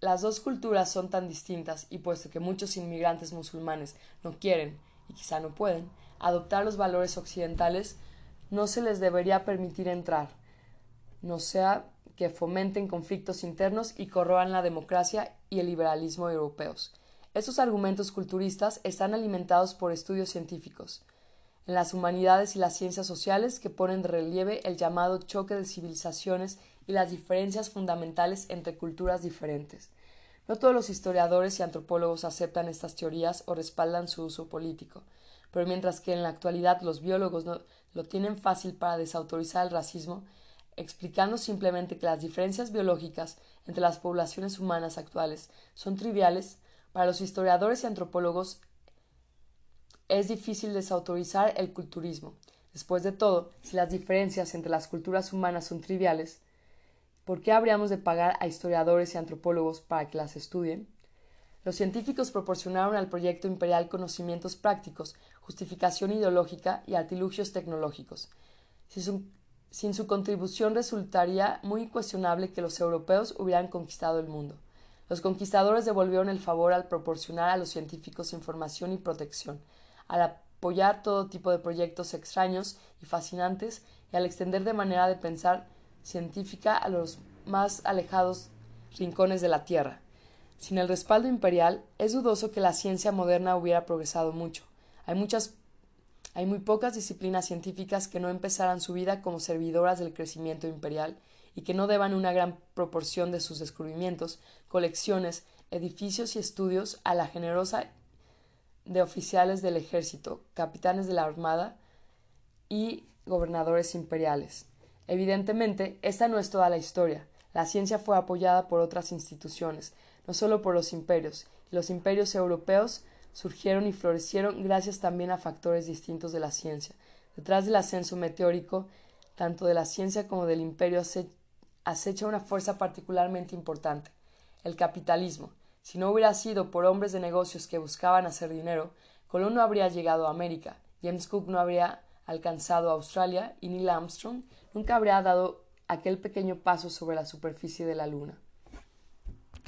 las dos culturas son tan distintas y puesto que muchos inmigrantes musulmanes no quieren, y quizá no pueden, adoptar los valores occidentales, no se les debería permitir entrar. no sea que fomenten conflictos internos y corroan la democracia y el liberalismo europeos. Estos argumentos culturistas están alimentados por estudios científicos en las humanidades y las ciencias sociales que ponen de relieve el llamado choque de civilizaciones y las diferencias fundamentales entre culturas diferentes. No todos los historiadores y antropólogos aceptan estas teorías o respaldan su uso político, pero mientras que en la actualidad los biólogos lo tienen fácil para desautorizar el racismo, explicando simplemente que las diferencias biológicas entre las poblaciones humanas actuales son triviales, para los historiadores y antropólogos es difícil desautorizar el culturismo. Después de todo, si las diferencias entre las culturas humanas son triviales, ¿por qué habríamos de pagar a historiadores y antropólogos para que las estudien? Los científicos proporcionaron al proyecto imperial conocimientos prácticos, justificación ideológica y artilugios tecnológicos. sin su contribución resultaría muy cuestionable que los europeos hubieran conquistado el mundo. Los conquistadores devolvieron el favor al proporcionar a los científicos información y protección, al apoyar todo tipo de proyectos extraños y fascinantes y al extender de manera de pensar científica a los más alejados rincones de la Tierra. Sin el respaldo imperial, es dudoso que la ciencia moderna hubiera progresado mucho. Hay muchas hay muy pocas disciplinas científicas que no empezaran su vida como servidoras del crecimiento imperial y que no deban una gran proporción de sus descubrimientos, colecciones, edificios y estudios a la generosa de oficiales del ejército, capitanes de la armada y gobernadores imperiales. Evidentemente, esta no es toda la historia. La ciencia fue apoyada por otras instituciones, no solo por los imperios. Los imperios europeos surgieron y florecieron gracias también a factores distintos de la ciencia. Detrás del ascenso meteórico, tanto de la ciencia como del imperio acecha una fuerza particularmente importante, el capitalismo. Si no hubiera sido por hombres de negocios que buscaban hacer dinero, Colón no habría llegado a América, James Cook no habría alcanzado Australia y Neil Armstrong nunca habría dado aquel pequeño paso sobre la superficie de la Luna.